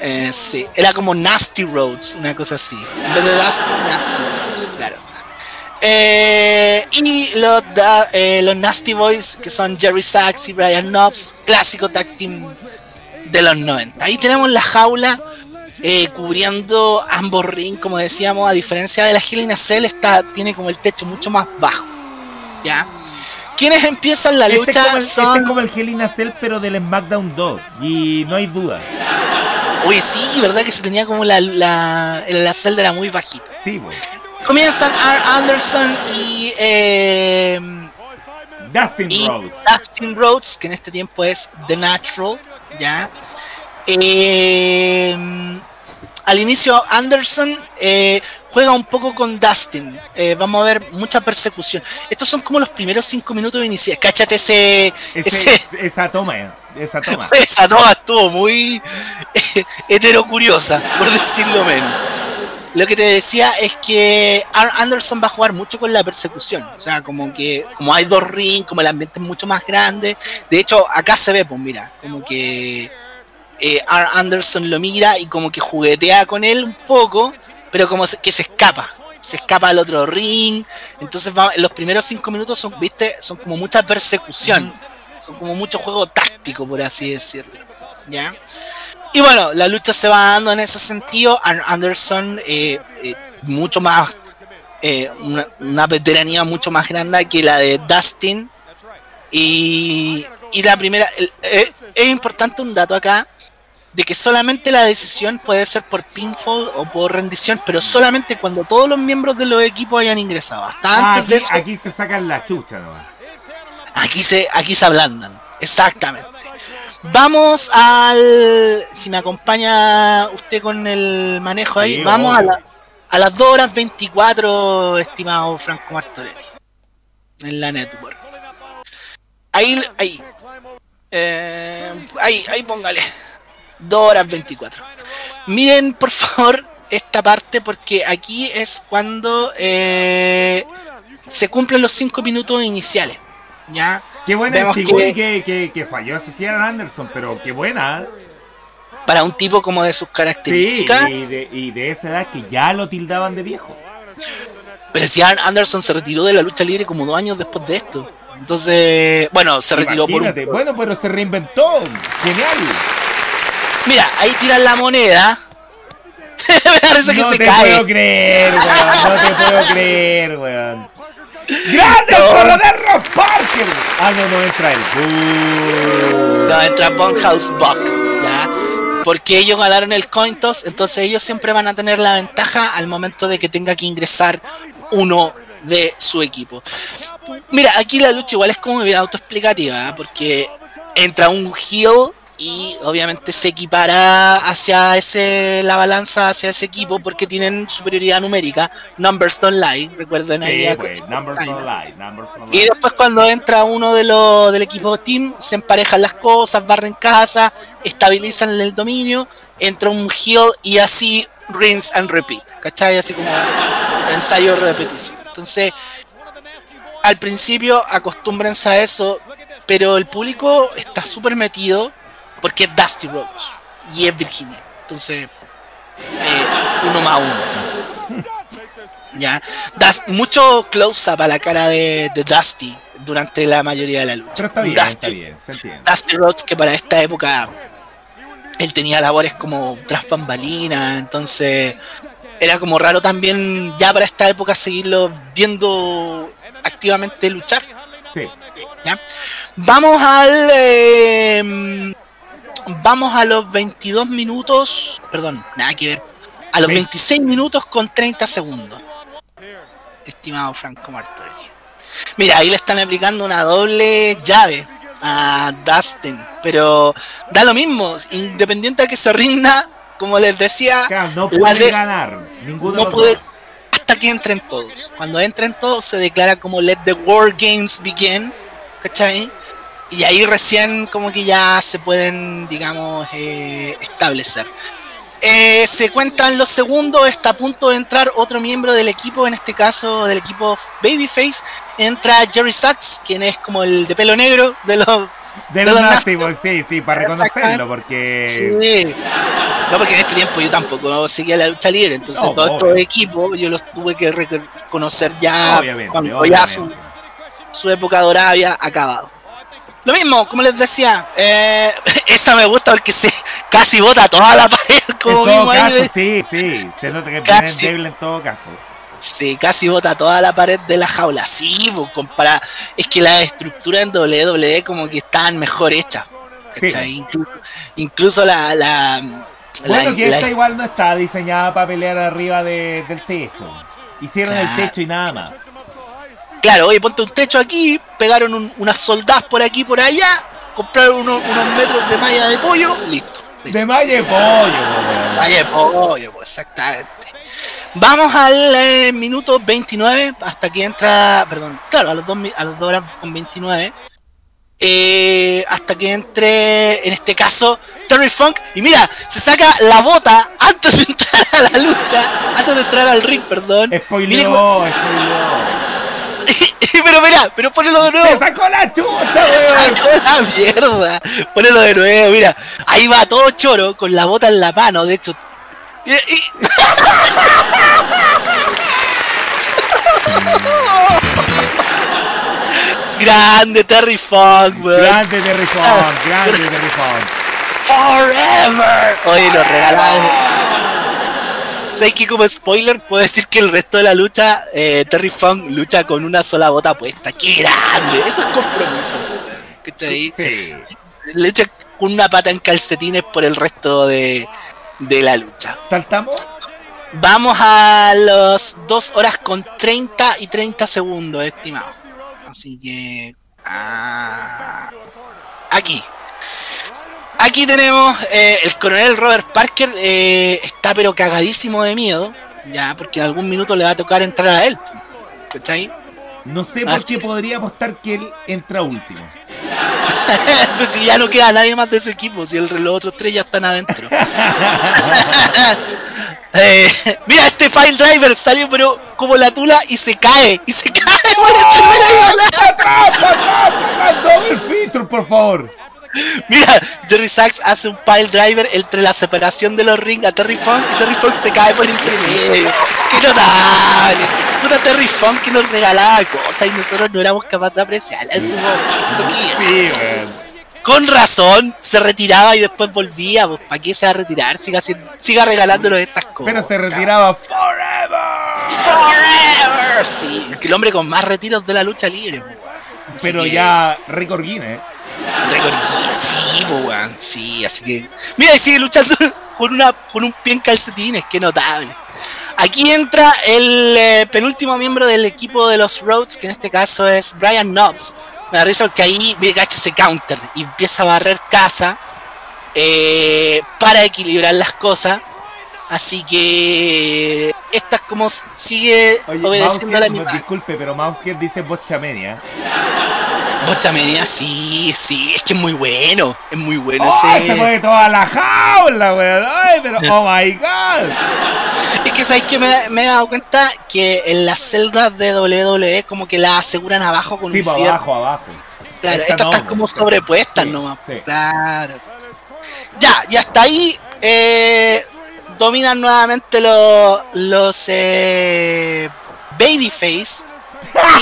Eh, sí, era como Nasty Roads, una cosa así. En vez de Dusty, Nasty Roads, claro. Eh, y los, da- eh, los Nasty Boys, que son Jerry Sachs y Brian Knobs, clásico tag team de los 90. Ahí tenemos la jaula eh, cubriendo ambos rings, como decíamos, a diferencia de la Hell in a Cell, está, tiene como el techo mucho más bajo. ¿Ya? Quienes empiezan la Este es, lucha el, este son... es como el Hell in a Cell, pero del SmackDown 2. Y no hay duda. Uy, sí, ¿verdad? Que se tenía como la, la, la celda era muy bajita. Sí, güey. Comienzan R. Anderson y, eh, Dustin y Rhodes. Dustin Rhodes, que en este tiempo es The Natural, ¿ya? Eh, al inicio Anderson eh, juega un poco con Dustin. Eh, vamos a ver mucha persecución. Estos son como los primeros cinco minutos iniciales. Cáchate ese... Ese- ese esa toma, eh, esa toma. esa toma estuvo muy heterocuriosa, por decirlo menos. Lo que te decía es que R. Anderson va a jugar mucho con la persecución. O sea, como que como hay dos rings, como el ambiente es mucho más grande. De hecho, acá se ve, pues mira, como que eh, R. Anderson lo mira y como que juguetea con él un poco, pero como se- que se escapa. Se escapa al otro ring. Entonces va- los primeros cinco minutos son, viste, son como mucha persecución. Son como mucho juego táctico, por así decirlo. ¿Ya? Y bueno, la lucha se va dando en ese sentido. Anderson, eh, eh, mucho más. eh, una, una veteranía mucho más grande que la de Dustin. Y, la primera. es importante un dato acá. De que solamente la decisión puede ser por pinfall o por rendición, pero solamente cuando todos los miembros de los equipos hayan ingresado. Hasta Ah, antes aquí, de eso. aquí se sacan la chucha nomás. Aquí se, aquí se ablandan, exactamente. Vamos al. Si me acompaña usted con el manejo ahí, Sí, vamos a, la- a las 2 horas 24, estimado Franco Martorelli. En la network. Ahí, ahí. Eh, ahí, ahí póngale. 2 horas 24. Miren, por favor, esta parte, porque aquí es cuando eh, se cumplen los 5 minutos iniciales. ¿Ya? Qué buena que- que, que, que falló a Cecilia Anderson, pero qué buena. Para un tipo como de sus Sí, características. y de, y de esa edad que ya lo tildaban de viejo. Pero si Anderson se retiró de la lucha libre como dos años después de esto. Entonces, bueno, se retiró por un... Bueno, pero se reinventó. Genial. Mira, ahí tiran la moneda. Me parece que no se te cae. puedo creer, weón. No te puedo creer, weón. ¡Grande No. Ross Parker! Ah, no, no entra él. Uh. No, entra Bunkhouse Buck, ¿ya? Porque ellos ganaron el coin toss, entonces ellos siempre van a tener la ventaja al momento de que tenga que ingresar uno de su equipo. Mira, aquí la lucha igual es como bien autoexplicativa, ¿eh? porque entra un heel y obviamente se equipara hacia ese la balanza hacia ese equipo porque tienen superioridad numérica. Numbers don't lie, recuerden ahí. Sí, a- güey. Numbers don't lie. Numbers don't y después cuando entra uno de los del equipo team, se emparejan las cosas, barren casa, estabilizan el dominio, entra un heel y así rinse and repeat, ¿cachai? Así como ensayo repetición. Entonces, al principio acostúmbrense a eso, pero el público está súper metido porque es Dusty Rhodes y es Virginia. Entonces, eh, uno más uno. Ya, Das- mucho close-up a la cara de, de Dusty durante la mayoría de la lucha. Pero está bien, Dusty, está bien. Se entiende. Dusty Rhodes, que para esta época él tenía labores como tras bambalinas, entonces era como raro también ya para esta época seguirlo viendo activamente luchar. Sí. ¿ya? Vamos al. eh, vamos a los 22 minutos. Perdón, nada que ver. A los Ve- 26 minutos con 30 segundos. Estimado Franco Martorelli. Mira, ahí le están aplicando una doble llave a Dustin. Pero da lo mismo. Independiente de que se rinda, como les decía, Claro, no puede de- ganar. Ninguno no puede hasta que entren todos. Cuando entren todos se declara como Let the War Games begin, ¿cachai? Y ahí recién como que ya se pueden, digamos, eh, establecer. Eh, se cuentan los segundos, está a punto de entrar otro miembro del equipo, en este caso del equipo Babyface. Entra Jerry Sachs, quien es como el de pelo negro de los... De de los Nasty Boys, sí, sí, para reconocerlo, porque. Sí. No, porque en este tiempo yo tampoco seguía la lucha libre, entonces No, todos estos equipos yo los tuve que reconocer ya Obviamente, cuando ya su, su época dorada había acabado. Lo mismo, como les decía, eh, esa me gusta porque se casi bota toda la pared En como todo caso, ¿ves? sí, sí. Se nota que Casi. viene débil en todo caso. Sí, casi bota toda la pared de la jaula. Sí, pues, compara... es que las estructuras en WWE como que estaban mejor hechas. Incluso, incluso la, la, Bueno, la- que la- esta igual no está diseñada para pelear arriba de- del techo. Hicieron el Claro. techo y nada más. Claro, oye, ponte un techo aquí, pegaron un- unas soldadas por aquí por allá, compraron unos, unos metros de malla de pollo, listo. listo. De malla de pollo. Malla de pollo, pues exactamente. Vamos al eh, minuto 29, hasta que entra, perdón, claro, a los 2 a los dos horas con 29. eh, hasta que entre, en este caso, Terry Funk. Y mira, se saca la bota antes de entrar a la lucha, antes de entrar al ring, perdón. Spoileó, spoileó. pero mira, pero ponelo de nuevo. ¡Se sacó la chucha, weón! Sacó la mierda. Ponelo de nuevo, mira. Ahí va todo choro con la bota en la mano, de hecho. Y- y- Grande Terry Funk, weón. Grande Terry Funk, grande Terry Funk. Forever. Oye, lo regalaron. ¿Sabes que como spoiler puedo decir que el resto de la lucha, eh, Terry Funk lucha con una sola bota puesta? ¡Qué grande! Eso es compromiso. ¿Cachai? Sí. lucha con una pata en calcetines por el resto de, de la lucha. ¿Saltamos? Vamos a los 2 horas con 30 y 30 segundos, estimado. Así que Ah, aquí. Aquí tenemos eh, el coronel Robert Parker. eh, está pero cagadísimo de miedo. Ya, porque en algún minuto le va a tocar entrar a él. ¿Cachai? No sé por Así qué podría apostar que él entra último. pues si ya no queda nadie más de su equipo, si el, los otros tres ya están adentro. Eh, mira, este file driver salió pero como la tula y se cae. Y se cae por año. ¡Atrás, atrás, atrás! ¡Double feature, por favor! Mira, Jerry Sachs hace un pile driver entre la separación de los rings a Terry Funk y Terry Funk se cae por el intermedio. ¡Qué notable! Puta Terry Funk que nos regalaba cosas y nosotros no éramos capaces de apreciarla en su momento. Con razón, se retiraba y después volvía. Pues, ¿Para qué se va a retirar? Siga, siga regalándonos estas cosas. Pero se retiraba forever. Forever. Sí, el hombre con más retiros de la lucha libre. pues, Pero ya récord Guinness. Sí. Sí, así que. Mira, y sigue luchando con, una, con un pie en calcetines. Qué notable. Aquí entra el eh, penúltimo miembro del equipo de los Rhodes, que en este caso es Brian Knobs. Me da risa porque ahí mira, cacha ese counter y empieza a barrer casa eh, para equilibrar las cosas. Así que esta es como sigue Oye, obedeciendo a la misma. disculpe, pero Mousehead dice Bochamenia. Bochamenia, sí, sí, es que es muy bueno, es muy bueno ¡Oh, ese. se mueve toda la jaula, weón! ¡Ay, pero oh my god! Es que sabéis que me, me he dado cuenta que en las celdas de WWE como que las aseguran abajo con Sí, un fierro. abajo, abajo. Claro, Esta estas no, están como sobrepuestas Sí, nomás. sí. Claro. Ya, y hasta ahí eh, dominan nuevamente los, los eh, Babyface.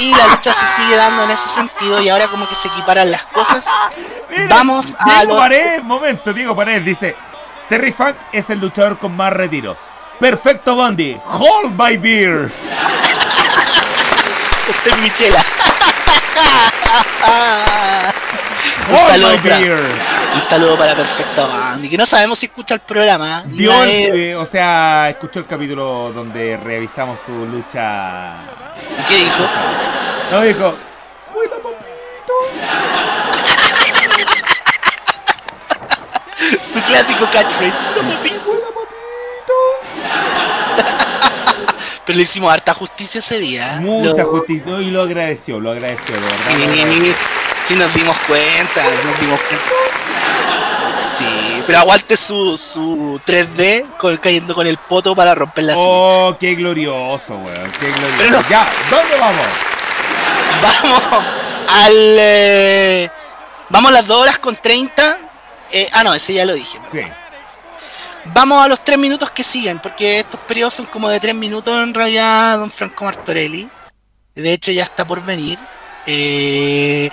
Y la lucha se sigue dando en ese sentido y ahora como que se equiparan las cosas. Mira, Vamos a Diego lo- Paredes, momento, Diego Paredes dice: Terry Funk es el luchador con más retiro. Perfecto Bondi, hold my beer. Es Michela. un, Hold saludo my beer. Un saludo para Perfecto Bandy, que no sabemos si escucha el programa. Vio el- eh, o sea, escuchó el capítulo donde revisamos su lucha. ¿Qué dijo? No dijo. "Cuida, papito". Su clásico catchphrase. Cuida, papito. Pero le hicimos harta justicia ese día. Mucha Lo- justicia. Y lo agradeció, lo agradeció, de verdad. sí nos dimos cuenta, nos dimos cuenta. Sí, pero aguante su, su 3D con- cayendo con el poto para romper la silla. Oh, qué glorioso, weón. Qué glorioso. No- Ya, ¿dónde vamos? Vamos al. eh, vamos a las 2 horas con 30. Eh, ah, no, ese ya lo dije. Sí. Vamos a los 3 minutos que siguen, porque estos periodos son como de 3 minutos en realidad, don Franco Martorelli. De hecho, ya está por venir. Eh,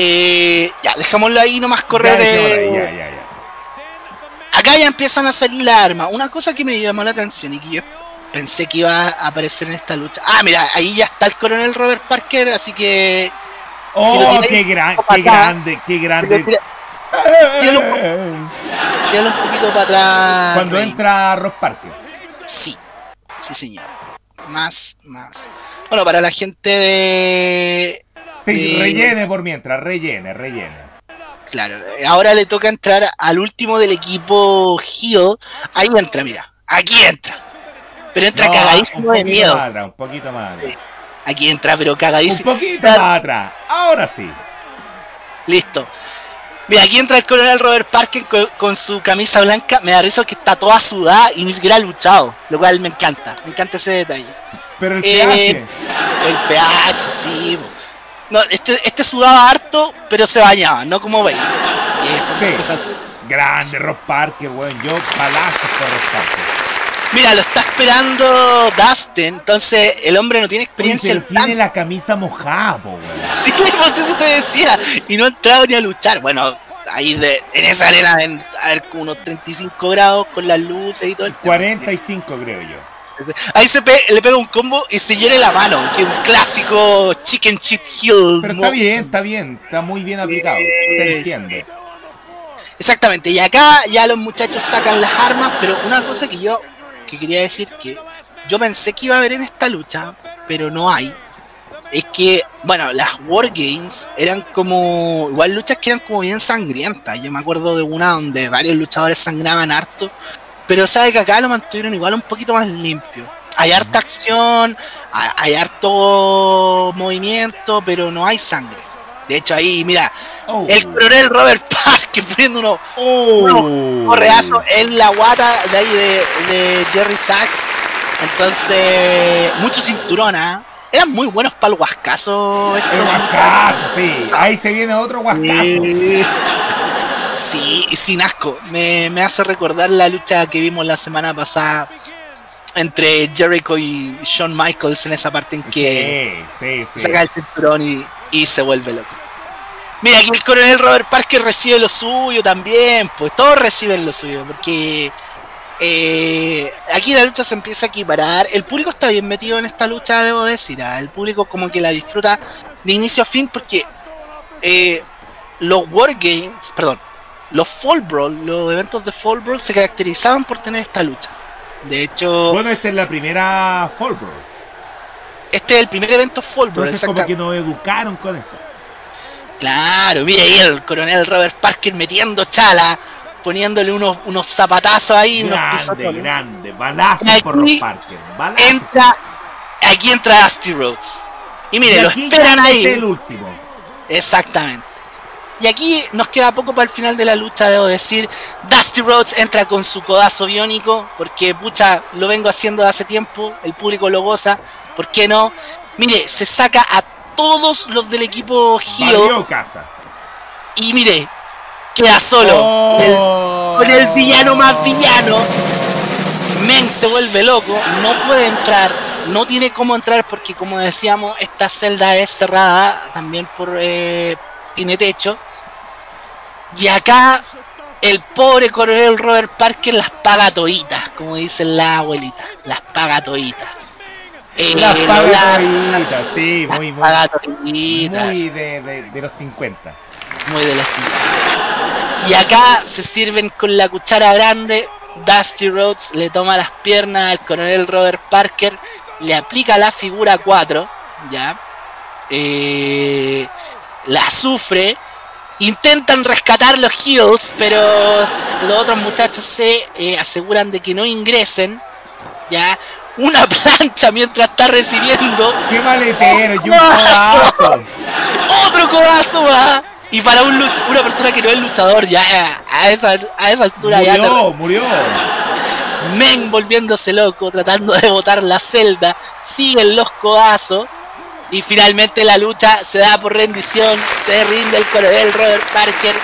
eh, ya, dejémoslo ahí nomás correr. Ya, eh, ya. Acá ya empiezan a salir las armas. Una cosa que me llamó la atención y que yo pensé que iba a aparecer en esta lucha. Ah, mira, ahí ya está el coronel Robert Parker, así que. Oh, Si qué, gran, qué acá, grande, qué grande. Tira- tíralo tíralo un poquito para atrás. Cuando Rey. entra Ross Parker. Sí, sí, señor. Más, más. Bueno, para la gente de. Sí, rellene por mientras, rellene, rellene. Claro, eh, ahora le toca entrar al último del equipo Hill. Ahí entra, mira. Aquí entra. Pero entra No, cagadísimo un de poquito miedo. Más atrás, un poquito más atrás. Aquí entra, pero Un cagadísimo. poquito Claro. más atrás. Ahora sí. Listo. Mira, aquí entra el coronel Robert Parker con, con su camisa blanca. Me da risa que está toda sudada y ni siquiera ha luchado. Lo cual me encanta. Me encanta ese detalle. Pero el Eh, pH. El pH, sí. No, este, este sudaba harto, pero se bañaba, no como veis. Y eso, Sí. cosa- Grande Ross Parker, weón. Yo palazos por Ross Parker. Mira, lo está esperando Dustin. Entonces, el hombre no tiene experiencia pero en tiene la camisa mojada, po, weón. Sí, pues eso te decía. Y no ha entrado ni a luchar. Bueno, ahí de, en esa arena, en, a ver, unos 35 grados con las luces y todo el tema. 45 creo yo. Ahí se pe- le pega un combo y se hiere la mano, que es un clásico Chicken Cheat Hill. Pero está bien, está bien. Está muy bien aplicado. Se entiende. Exactamente, y acá ya los muchachos sacan las armas, pero una cosa que yo que quería decir que yo pensé que iba a haber en esta lucha, pero no hay. es que, bueno, las Wargames eran como, igual luchas que eran como bien sangrientas. Yo me acuerdo de una donde varios luchadores sangraban harto, pero sabe que acá lo mantuvieron igual un poquito más limpio. Hay harta acción, hay harto movimiento, pero no hay sangre. De hecho, ahí, mira, oh. el coronel Robert Parker poniendo uno, oh. correazo en la guata de ahí de, Jerry Sachs. Entonces, mucho cinturón, ¿ah? Eran muy buenos para el huascazo. sí. Ahí se viene otro huascazo. Sí, sin asco. Me, me hace recordar la lucha que vimos la semana pasada entre Jericho y Shawn Michaels en esa parte en que saca el cinturón y, se vuelve loco. Mira, aquí el coronel Robert Parker recibe lo suyo también, pues todos reciben lo suyo, porque eh, aquí la lucha se empieza a equiparar. El público está bien metido en esta lucha, debo decir. ¿ah? El público como que la disfruta de inicio a fin porque eh, los Wargames, perdón, los Fall Brawl, los eventos de Fall Brawl se caracterizaban por tener esta lucha. De hecho. Bueno, esta es la primera Fall Brawl. Este es el primer evento Fall Brawl. Entonces, como que nos educaron con eso. Claro, mire ahí el coronel Robert Parker metiendo chala, poniéndole unos, unos zapatazos ahí. Grande, unos grande, balazo por los Parker. Entra, aquí entra Dusty Rhodes. Y mire, lo esperan ahí. Es el último. Exactamente. Y aquí nos queda poco para el final de la lucha, debo decir. Dusty Rhodes entra con su codazo biónico, porque pucha, lo vengo haciendo de hace tiempo, el público lo goza, ¿por qué no? Mire, se saca a todos los del equipo Gio. Y mire, queda solo. Oh. con el villano más villano. Men se vuelve loco, no puede entrar, no tiene cómo entrar porque como decíamos, esta celda es cerrada también por... Eh, tiene techo y acá el pobre coronel Robert Parker las paga toditas, como dicen la abuelita, las paga toditas. Eh, las paga toditas, sí, muy, muy, muy de, de, los 50. Muy de los 50. Y acá se sirven con la cuchara grande. Dusty Rhodes le toma las piernas al coronel Robert Parker, le aplica la figura 4, ya. Eh, la sufre Intentan rescatar los Hills, pero los otros muchachos se eh, aseguran de que no ingresen. Ya, una plancha mientras está recibiendo. ¡Qué maletero! ¡Y un codazo! ¡Otro codazo va! Y para un una persona que no es luchador, ya a esa, a esa altura murió, ya. Murió, murió. Men volviéndose loco, tratando de botar la celda. Siguen los codazos. Y finalmente la lucha se da por rendición, se rinde el coronel Robert Parker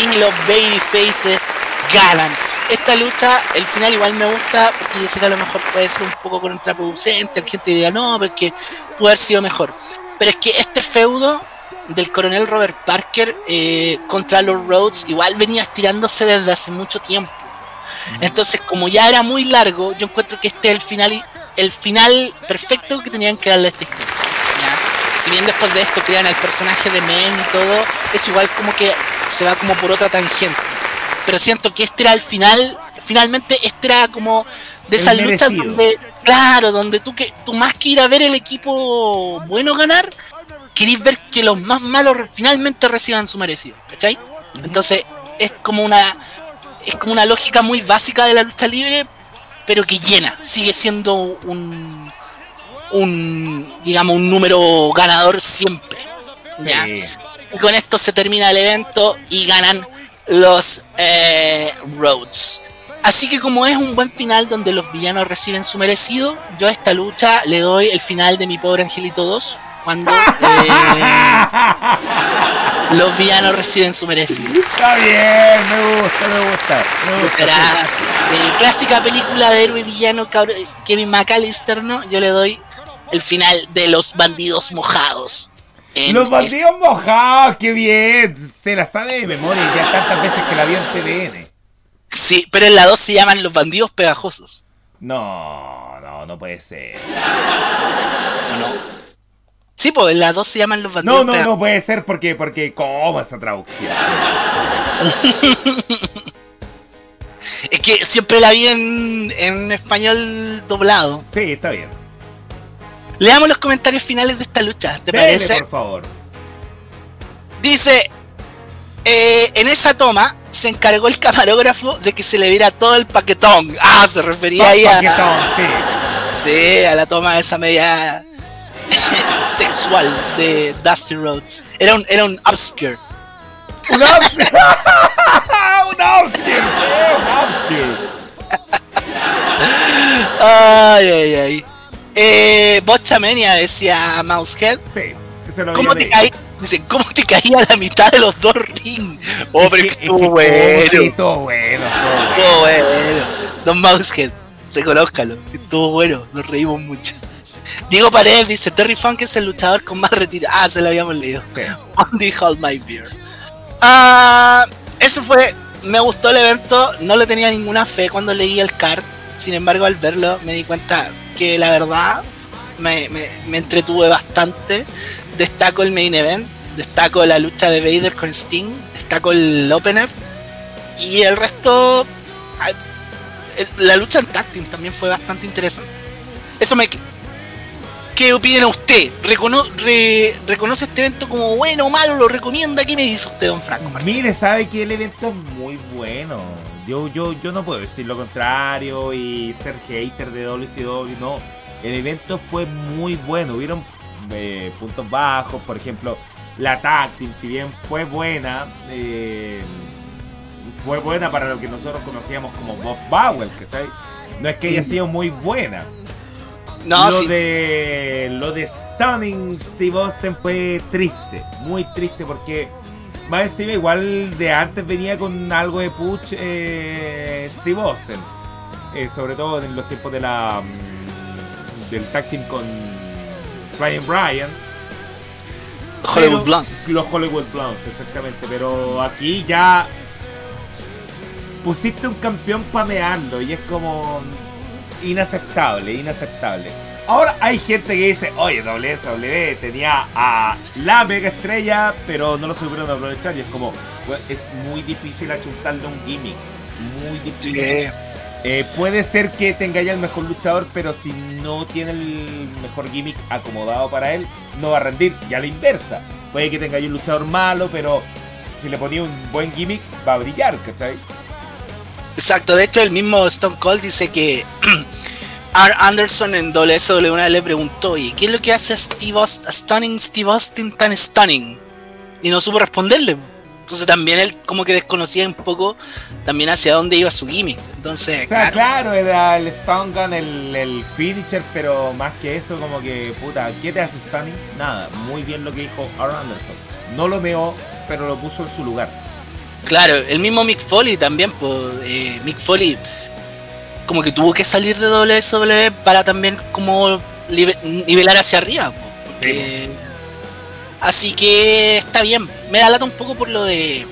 y los Babyfaces ganan. Esta lucha, el final igual me gusta porque yo sé que a lo mejor puede ser un poco contraproducente, la gente diga no, porque puede haber sido mejor. Pero es que este feudo del coronel Robert Parker eh, contra los Rhodes igual venía estirándose desde hace mucho tiempo. Entonces, como ya era muy largo, yo encuentro que este es el final, el final perfecto que tenían que darle a esta historia si bien después de esto crean el personaje de Men y todo, es igual como que se va como por otra tangente. Pero siento que este era el final, finalmente este era como de esas luchas donde, claro, donde tú que tú más que ir a ver el equipo bueno ganar, querís ver que los más malos finalmente reciban su merecido, ¿cachai? Entonces es como una es como una lógica muy básica de la lucha libre, pero que llena, sigue siendo un un, digamos, un número ganador siempre. Y con esto se termina el evento y ganan los eh, Roads. Así que como es un buen final donde los villanos reciben su merecido, yo a esta lucha le doy el final de mi pobre Angelito 2, cuando eh, los villanos reciben su merecido. Está bien, me gusta, me gusta. Me gusta. Eh, clásica película de héroe villano Kevin McAllister, ¿no? Yo le doy el final de los bandidos mojados. Los bandidos mojados, qué bien. Se la sabe de memoria ya tantas veces que la vio en TVN. Sí, pero en la 2 se llaman los bandidos pegajosos. No, no, no puede ser. no? Sí, pues en la 2 se llaman los bandidos No, no, no puede ser porque, porque, ¿cómo esa traducción? es que siempre la vi en, en español doblado. Sí, está bien. Leamos los comentarios finales de esta lucha, ¿te Dele, parece? por favor. Dice, eh, en esa toma se encargó el camarógrafo de que se le viera todo el paquetón. Ah, se refería ahí a, Paquetón, sí. sí, a la toma de esa media sexual de Dusty Rhodes. Era un, era un upskirt. Un upskirt. un upskirt, un upskirt. Ay, ay, ay. Eh, Bochamenia decía Mousehead. Sí, que se lo ¿Cómo te caí? Dice, ¿cómo te caía a la mitad de los dos rings? Oh, pero es que Es estuvo bueno. Sí, estuvo bueno, estuvo bueno. Don Mousehead, reconózcalo. Sí, estuvo bueno. Nos reímos mucho. Diego Paredes dice, Terry Funk es el luchador con más retiro. Ah, se lo habíamos leído. Andy Hold My Beer. Ah, eso fue. Me gustó el evento. No le tenía ninguna fe cuando leí el card. Sin embargo, al verlo me di cuenta que la verdad me, me- me entretuve bastante. Destaco el main event. Destaco la lucha de Vader con Sting. Destaco el opener. Y el resto. La lucha en team también fue bastante interesante. Eso me. ¿Qué opina usted? ¿Recono- re- ¿Reconoce este evento como bueno o malo? ¿Lo recomienda? ¿Qué me dice usted, don Franco? Mire, sabe que el evento es muy bueno. Yo, yo, yo no puedo decir lo contrario y ser hater de WCW, no. El evento fue muy bueno. Hubieron eh, puntos bajos, por ejemplo, la tag team, si bien fue buena, eh, fue buena para lo que nosotros conocíamos como Bob Bowell, ¿cachai? No es que haya sido muy buena. No, lo sí. de lo de Stunning Steve Austin fue triste, muy triste porque más encima igual de antes venía con algo de push eh, Steve Austin, Eh, sobre todo en los tiempos de la mm, del tag team con Ryan Bryan, Hollywood pero- Blonde. los Hollywood Blondes, exactamente, pero aquí ya pusiste un campeón para mearlo y es como inaceptable, inaceptable. Ahora hay gente que dice, oye, WSW tenía a la mega estrella, pero no lo supieron aprovechar. Y es como, pues, es muy difícil achuntarle un gimmick. Muy difícil. Sí. Eh, puede ser que tenga ya el mejor luchador, pero si no tiene el mejor gimmick acomodado para él, no va a rendir. Y a la inversa. Puede que tenga ya un luchador malo, pero si le ponía un buen gimmick, va a brillar, ¿cachai? Exacto, de hecho el mismo Stone Cold dice que R. Anderson en WSW una vez le preguntó, ¿y qué es lo que hace a Steve Aust- a Stunning Steve Austin tan stunning? Y no supo responderle. Entonces también él como que desconocía un poco también hacia dónde iba su gimmick. Entonces, O sea, claro, claro, era el Stone Gun, el, el finisher, pero más que eso, como que, puta, ¿qué te hace Stunning? Nada, muy bien lo que dijo R. Anderson. No lo meó, pero lo puso en su lugar. claro, el mismo Mick Foley también, pues eh, Mick Foley como que tuvo que salir de WSW para también como nivelar hacia arriba. Así que está bien. Me da lata un poco por lo de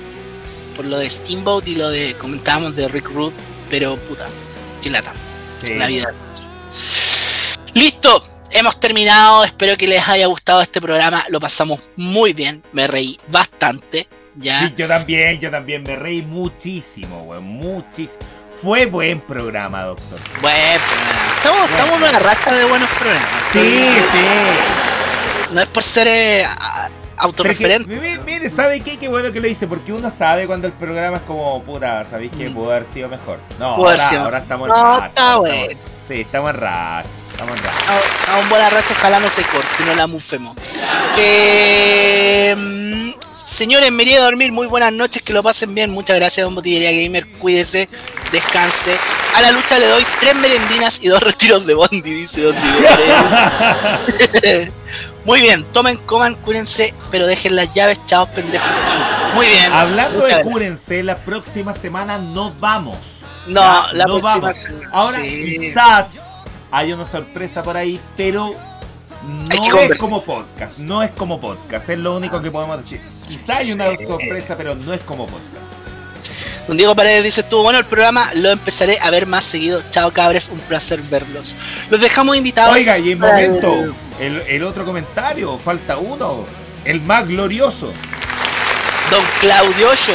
por lo de Steamboat y lo de comentábamos de Rick Root, pero puta, qué lata. Sí. La vida. Listo, hemos terminado. Espero que les haya gustado este programa. Lo pasamos muy bien. Me reí bastante. Ya. Sí, yo también, yo también me reí muchísimo, weón, muchísimo. Fue buen programa, doctor. Bueno, programa. estamos, estamos en una racha de buenos programas. Sí, sí. No es por ser eh, autorreferente. que, mi- mire, ¿sabe qué? Qué bueno que lo hice, porque uno sabe cuando el programa es como, puta, sabéis que Mm. pudo haber sido mejor. No, ahora, estamos No, en racha. está bueno. Sí, estamos en racha. A, a un buena racha, ojalá no se corte, no la mufemos. Eh, mm, señores, me iré a dormir. Muy buenas noches, que lo pasen bien. Muchas gracias, Don Botillería Gamer. Cuídese, descanse. A la lucha le doy tres merendinas y dos retiros de Bondi, dice Don Diego. Muy bien, tomen, coman, cuídense, pero dejen las llaves, chavos pendejos. Muy bien. Hablando de cúrense, la próxima semana no vamos. No, Ya, la no próxima vamos. semana. Ahora sí. quizás hay una sorpresa por ahí, pero no es como podcast. No es como podcast, es lo único que podemos decir. Quizás hay una sorpresa, pero no es como podcast. Don Diego Paredes dice, estuvo bueno el programa, lo empezaré a ver más seguido. Chao cabres, un placer verlos. Los dejamos invitados. Oiga, y en momento, el, el otro comentario, falta uno. El más glorioso. Don Claudio Ocho.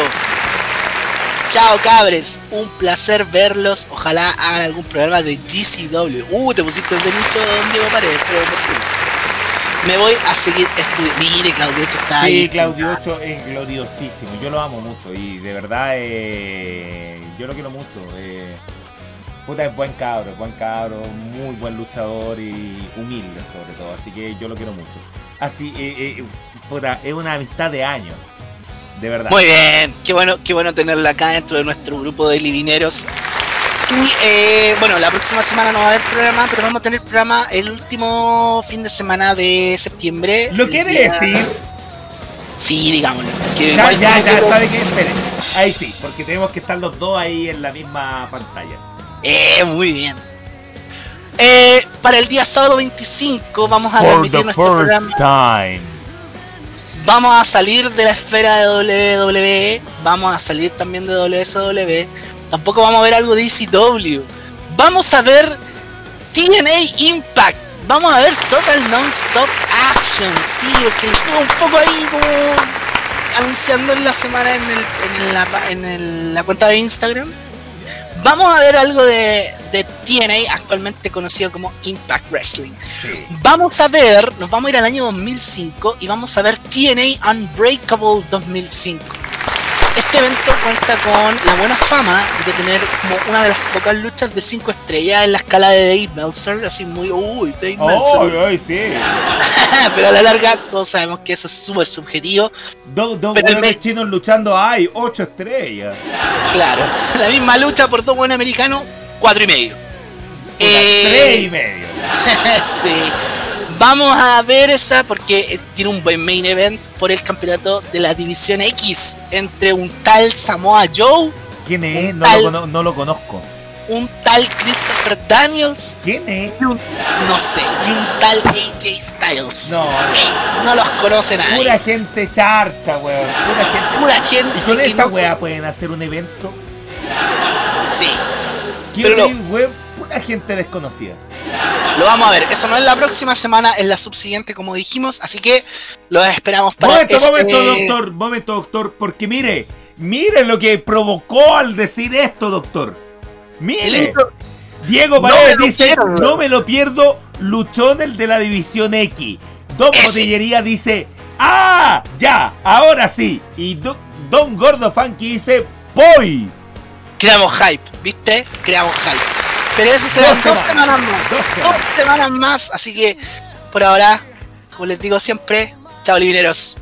Chao cabres, un placer verlos. Ojalá hagan algún programa de GCW. Uh, te pusiste de nicho, Diego Paredes. pero me voy a seguir estudiando. Mire, Claudio 8 está ahí. Sí, Claudio 8 es gloriosísimo. Yo lo amo mucho y de verdad eh, yo lo quiero mucho. Eh, puta, es buen cabro, es buen cabro, muy buen luchador y humilde sobre todo. Así que yo lo quiero mucho. Así, eh, puta, es una amistad de años. De verdad. Muy bien, qué bueno, qué bueno tenerla acá dentro de nuestro grupo de livineros. Y eh, bueno, la próxima semana no va a haber programa, pero vamos a tener programa el último fin de semana de septiembre. ¿Lo quiere día- decir? Sí, digámoslo. que Ya, ya, quiero- ¿sabe? Esperen. Ahí sí, porque tenemos que estar los dos ahí en la misma pantalla. Eh, muy bien. Eh, para el día sábado 25 vamos a transmitir nuestro programa. time. Vamos a salir de la esfera de WWE, vamos a salir también de WSW, tampoco vamos a ver algo de ECW. Vamos a ver TNA Impact, vamos a ver Total Non-Stop Action, sí, porque estuvo un poco ahí como anunciando en la semana en, la cuenta de Instagram. Vamos a ver algo de, de TNA, actualmente conocido como Impact Wrestling. Sí. Vamos a ver, nos vamos a ir al año 2005 y vamos a ver TNA Unbreakable 2005. Este evento cuenta con la buena fama de tener como una de las pocas luchas de 5 estrellas en la escala de Dave Meltzer, así muy, uy, Dave Oh, Meltzer. ay, sí. Pero a la larga todos sabemos que eso es súper subjetivo. Dos, el buenos me- chinos luchando, ay, ocho estrellas. Claro, la misma lucha por dos buenos americanos, cuatro y medio. Eh, Tres y medio. sí. Vamos a ver esa porque tiene un buen main event por el campeonato de la División X entre un tal Samoa Joe, ¿Quién es? No tal- lo, cono- no lo conozco. un tal Christopher Daniels ¿Quién es? un, no sé, y un tal AJ Styles. No. Ey, no los conocen a Pura gente charcha, weón. Pura gente. Pura gente. Y con esta no- weá pueden hacer un evento. Sí, Pero weón, pura gente desconocida. lo vamos a ver. Eso no es la próxima semana, es la subsiguiente, como dijimos. Así que lo esperamos para Momento, este- momento, doctor. Momento, doctor. Porque mire, mire lo que provocó al decir esto, doctor. Mire. Diego Paredes lo dice, no me lo pierdo, luchón el de la división X. Don. Botillería dice, ¡ah! Ya, ahora sí. Y Do- Don Gordo Funky dice, ¡Voy! Creamos hype, ¿viste? Creamos hype. Pero eso será Dos dos semanas. más. Dos semanas más. Así que por ahora, como les digo siempre, chao, livineros.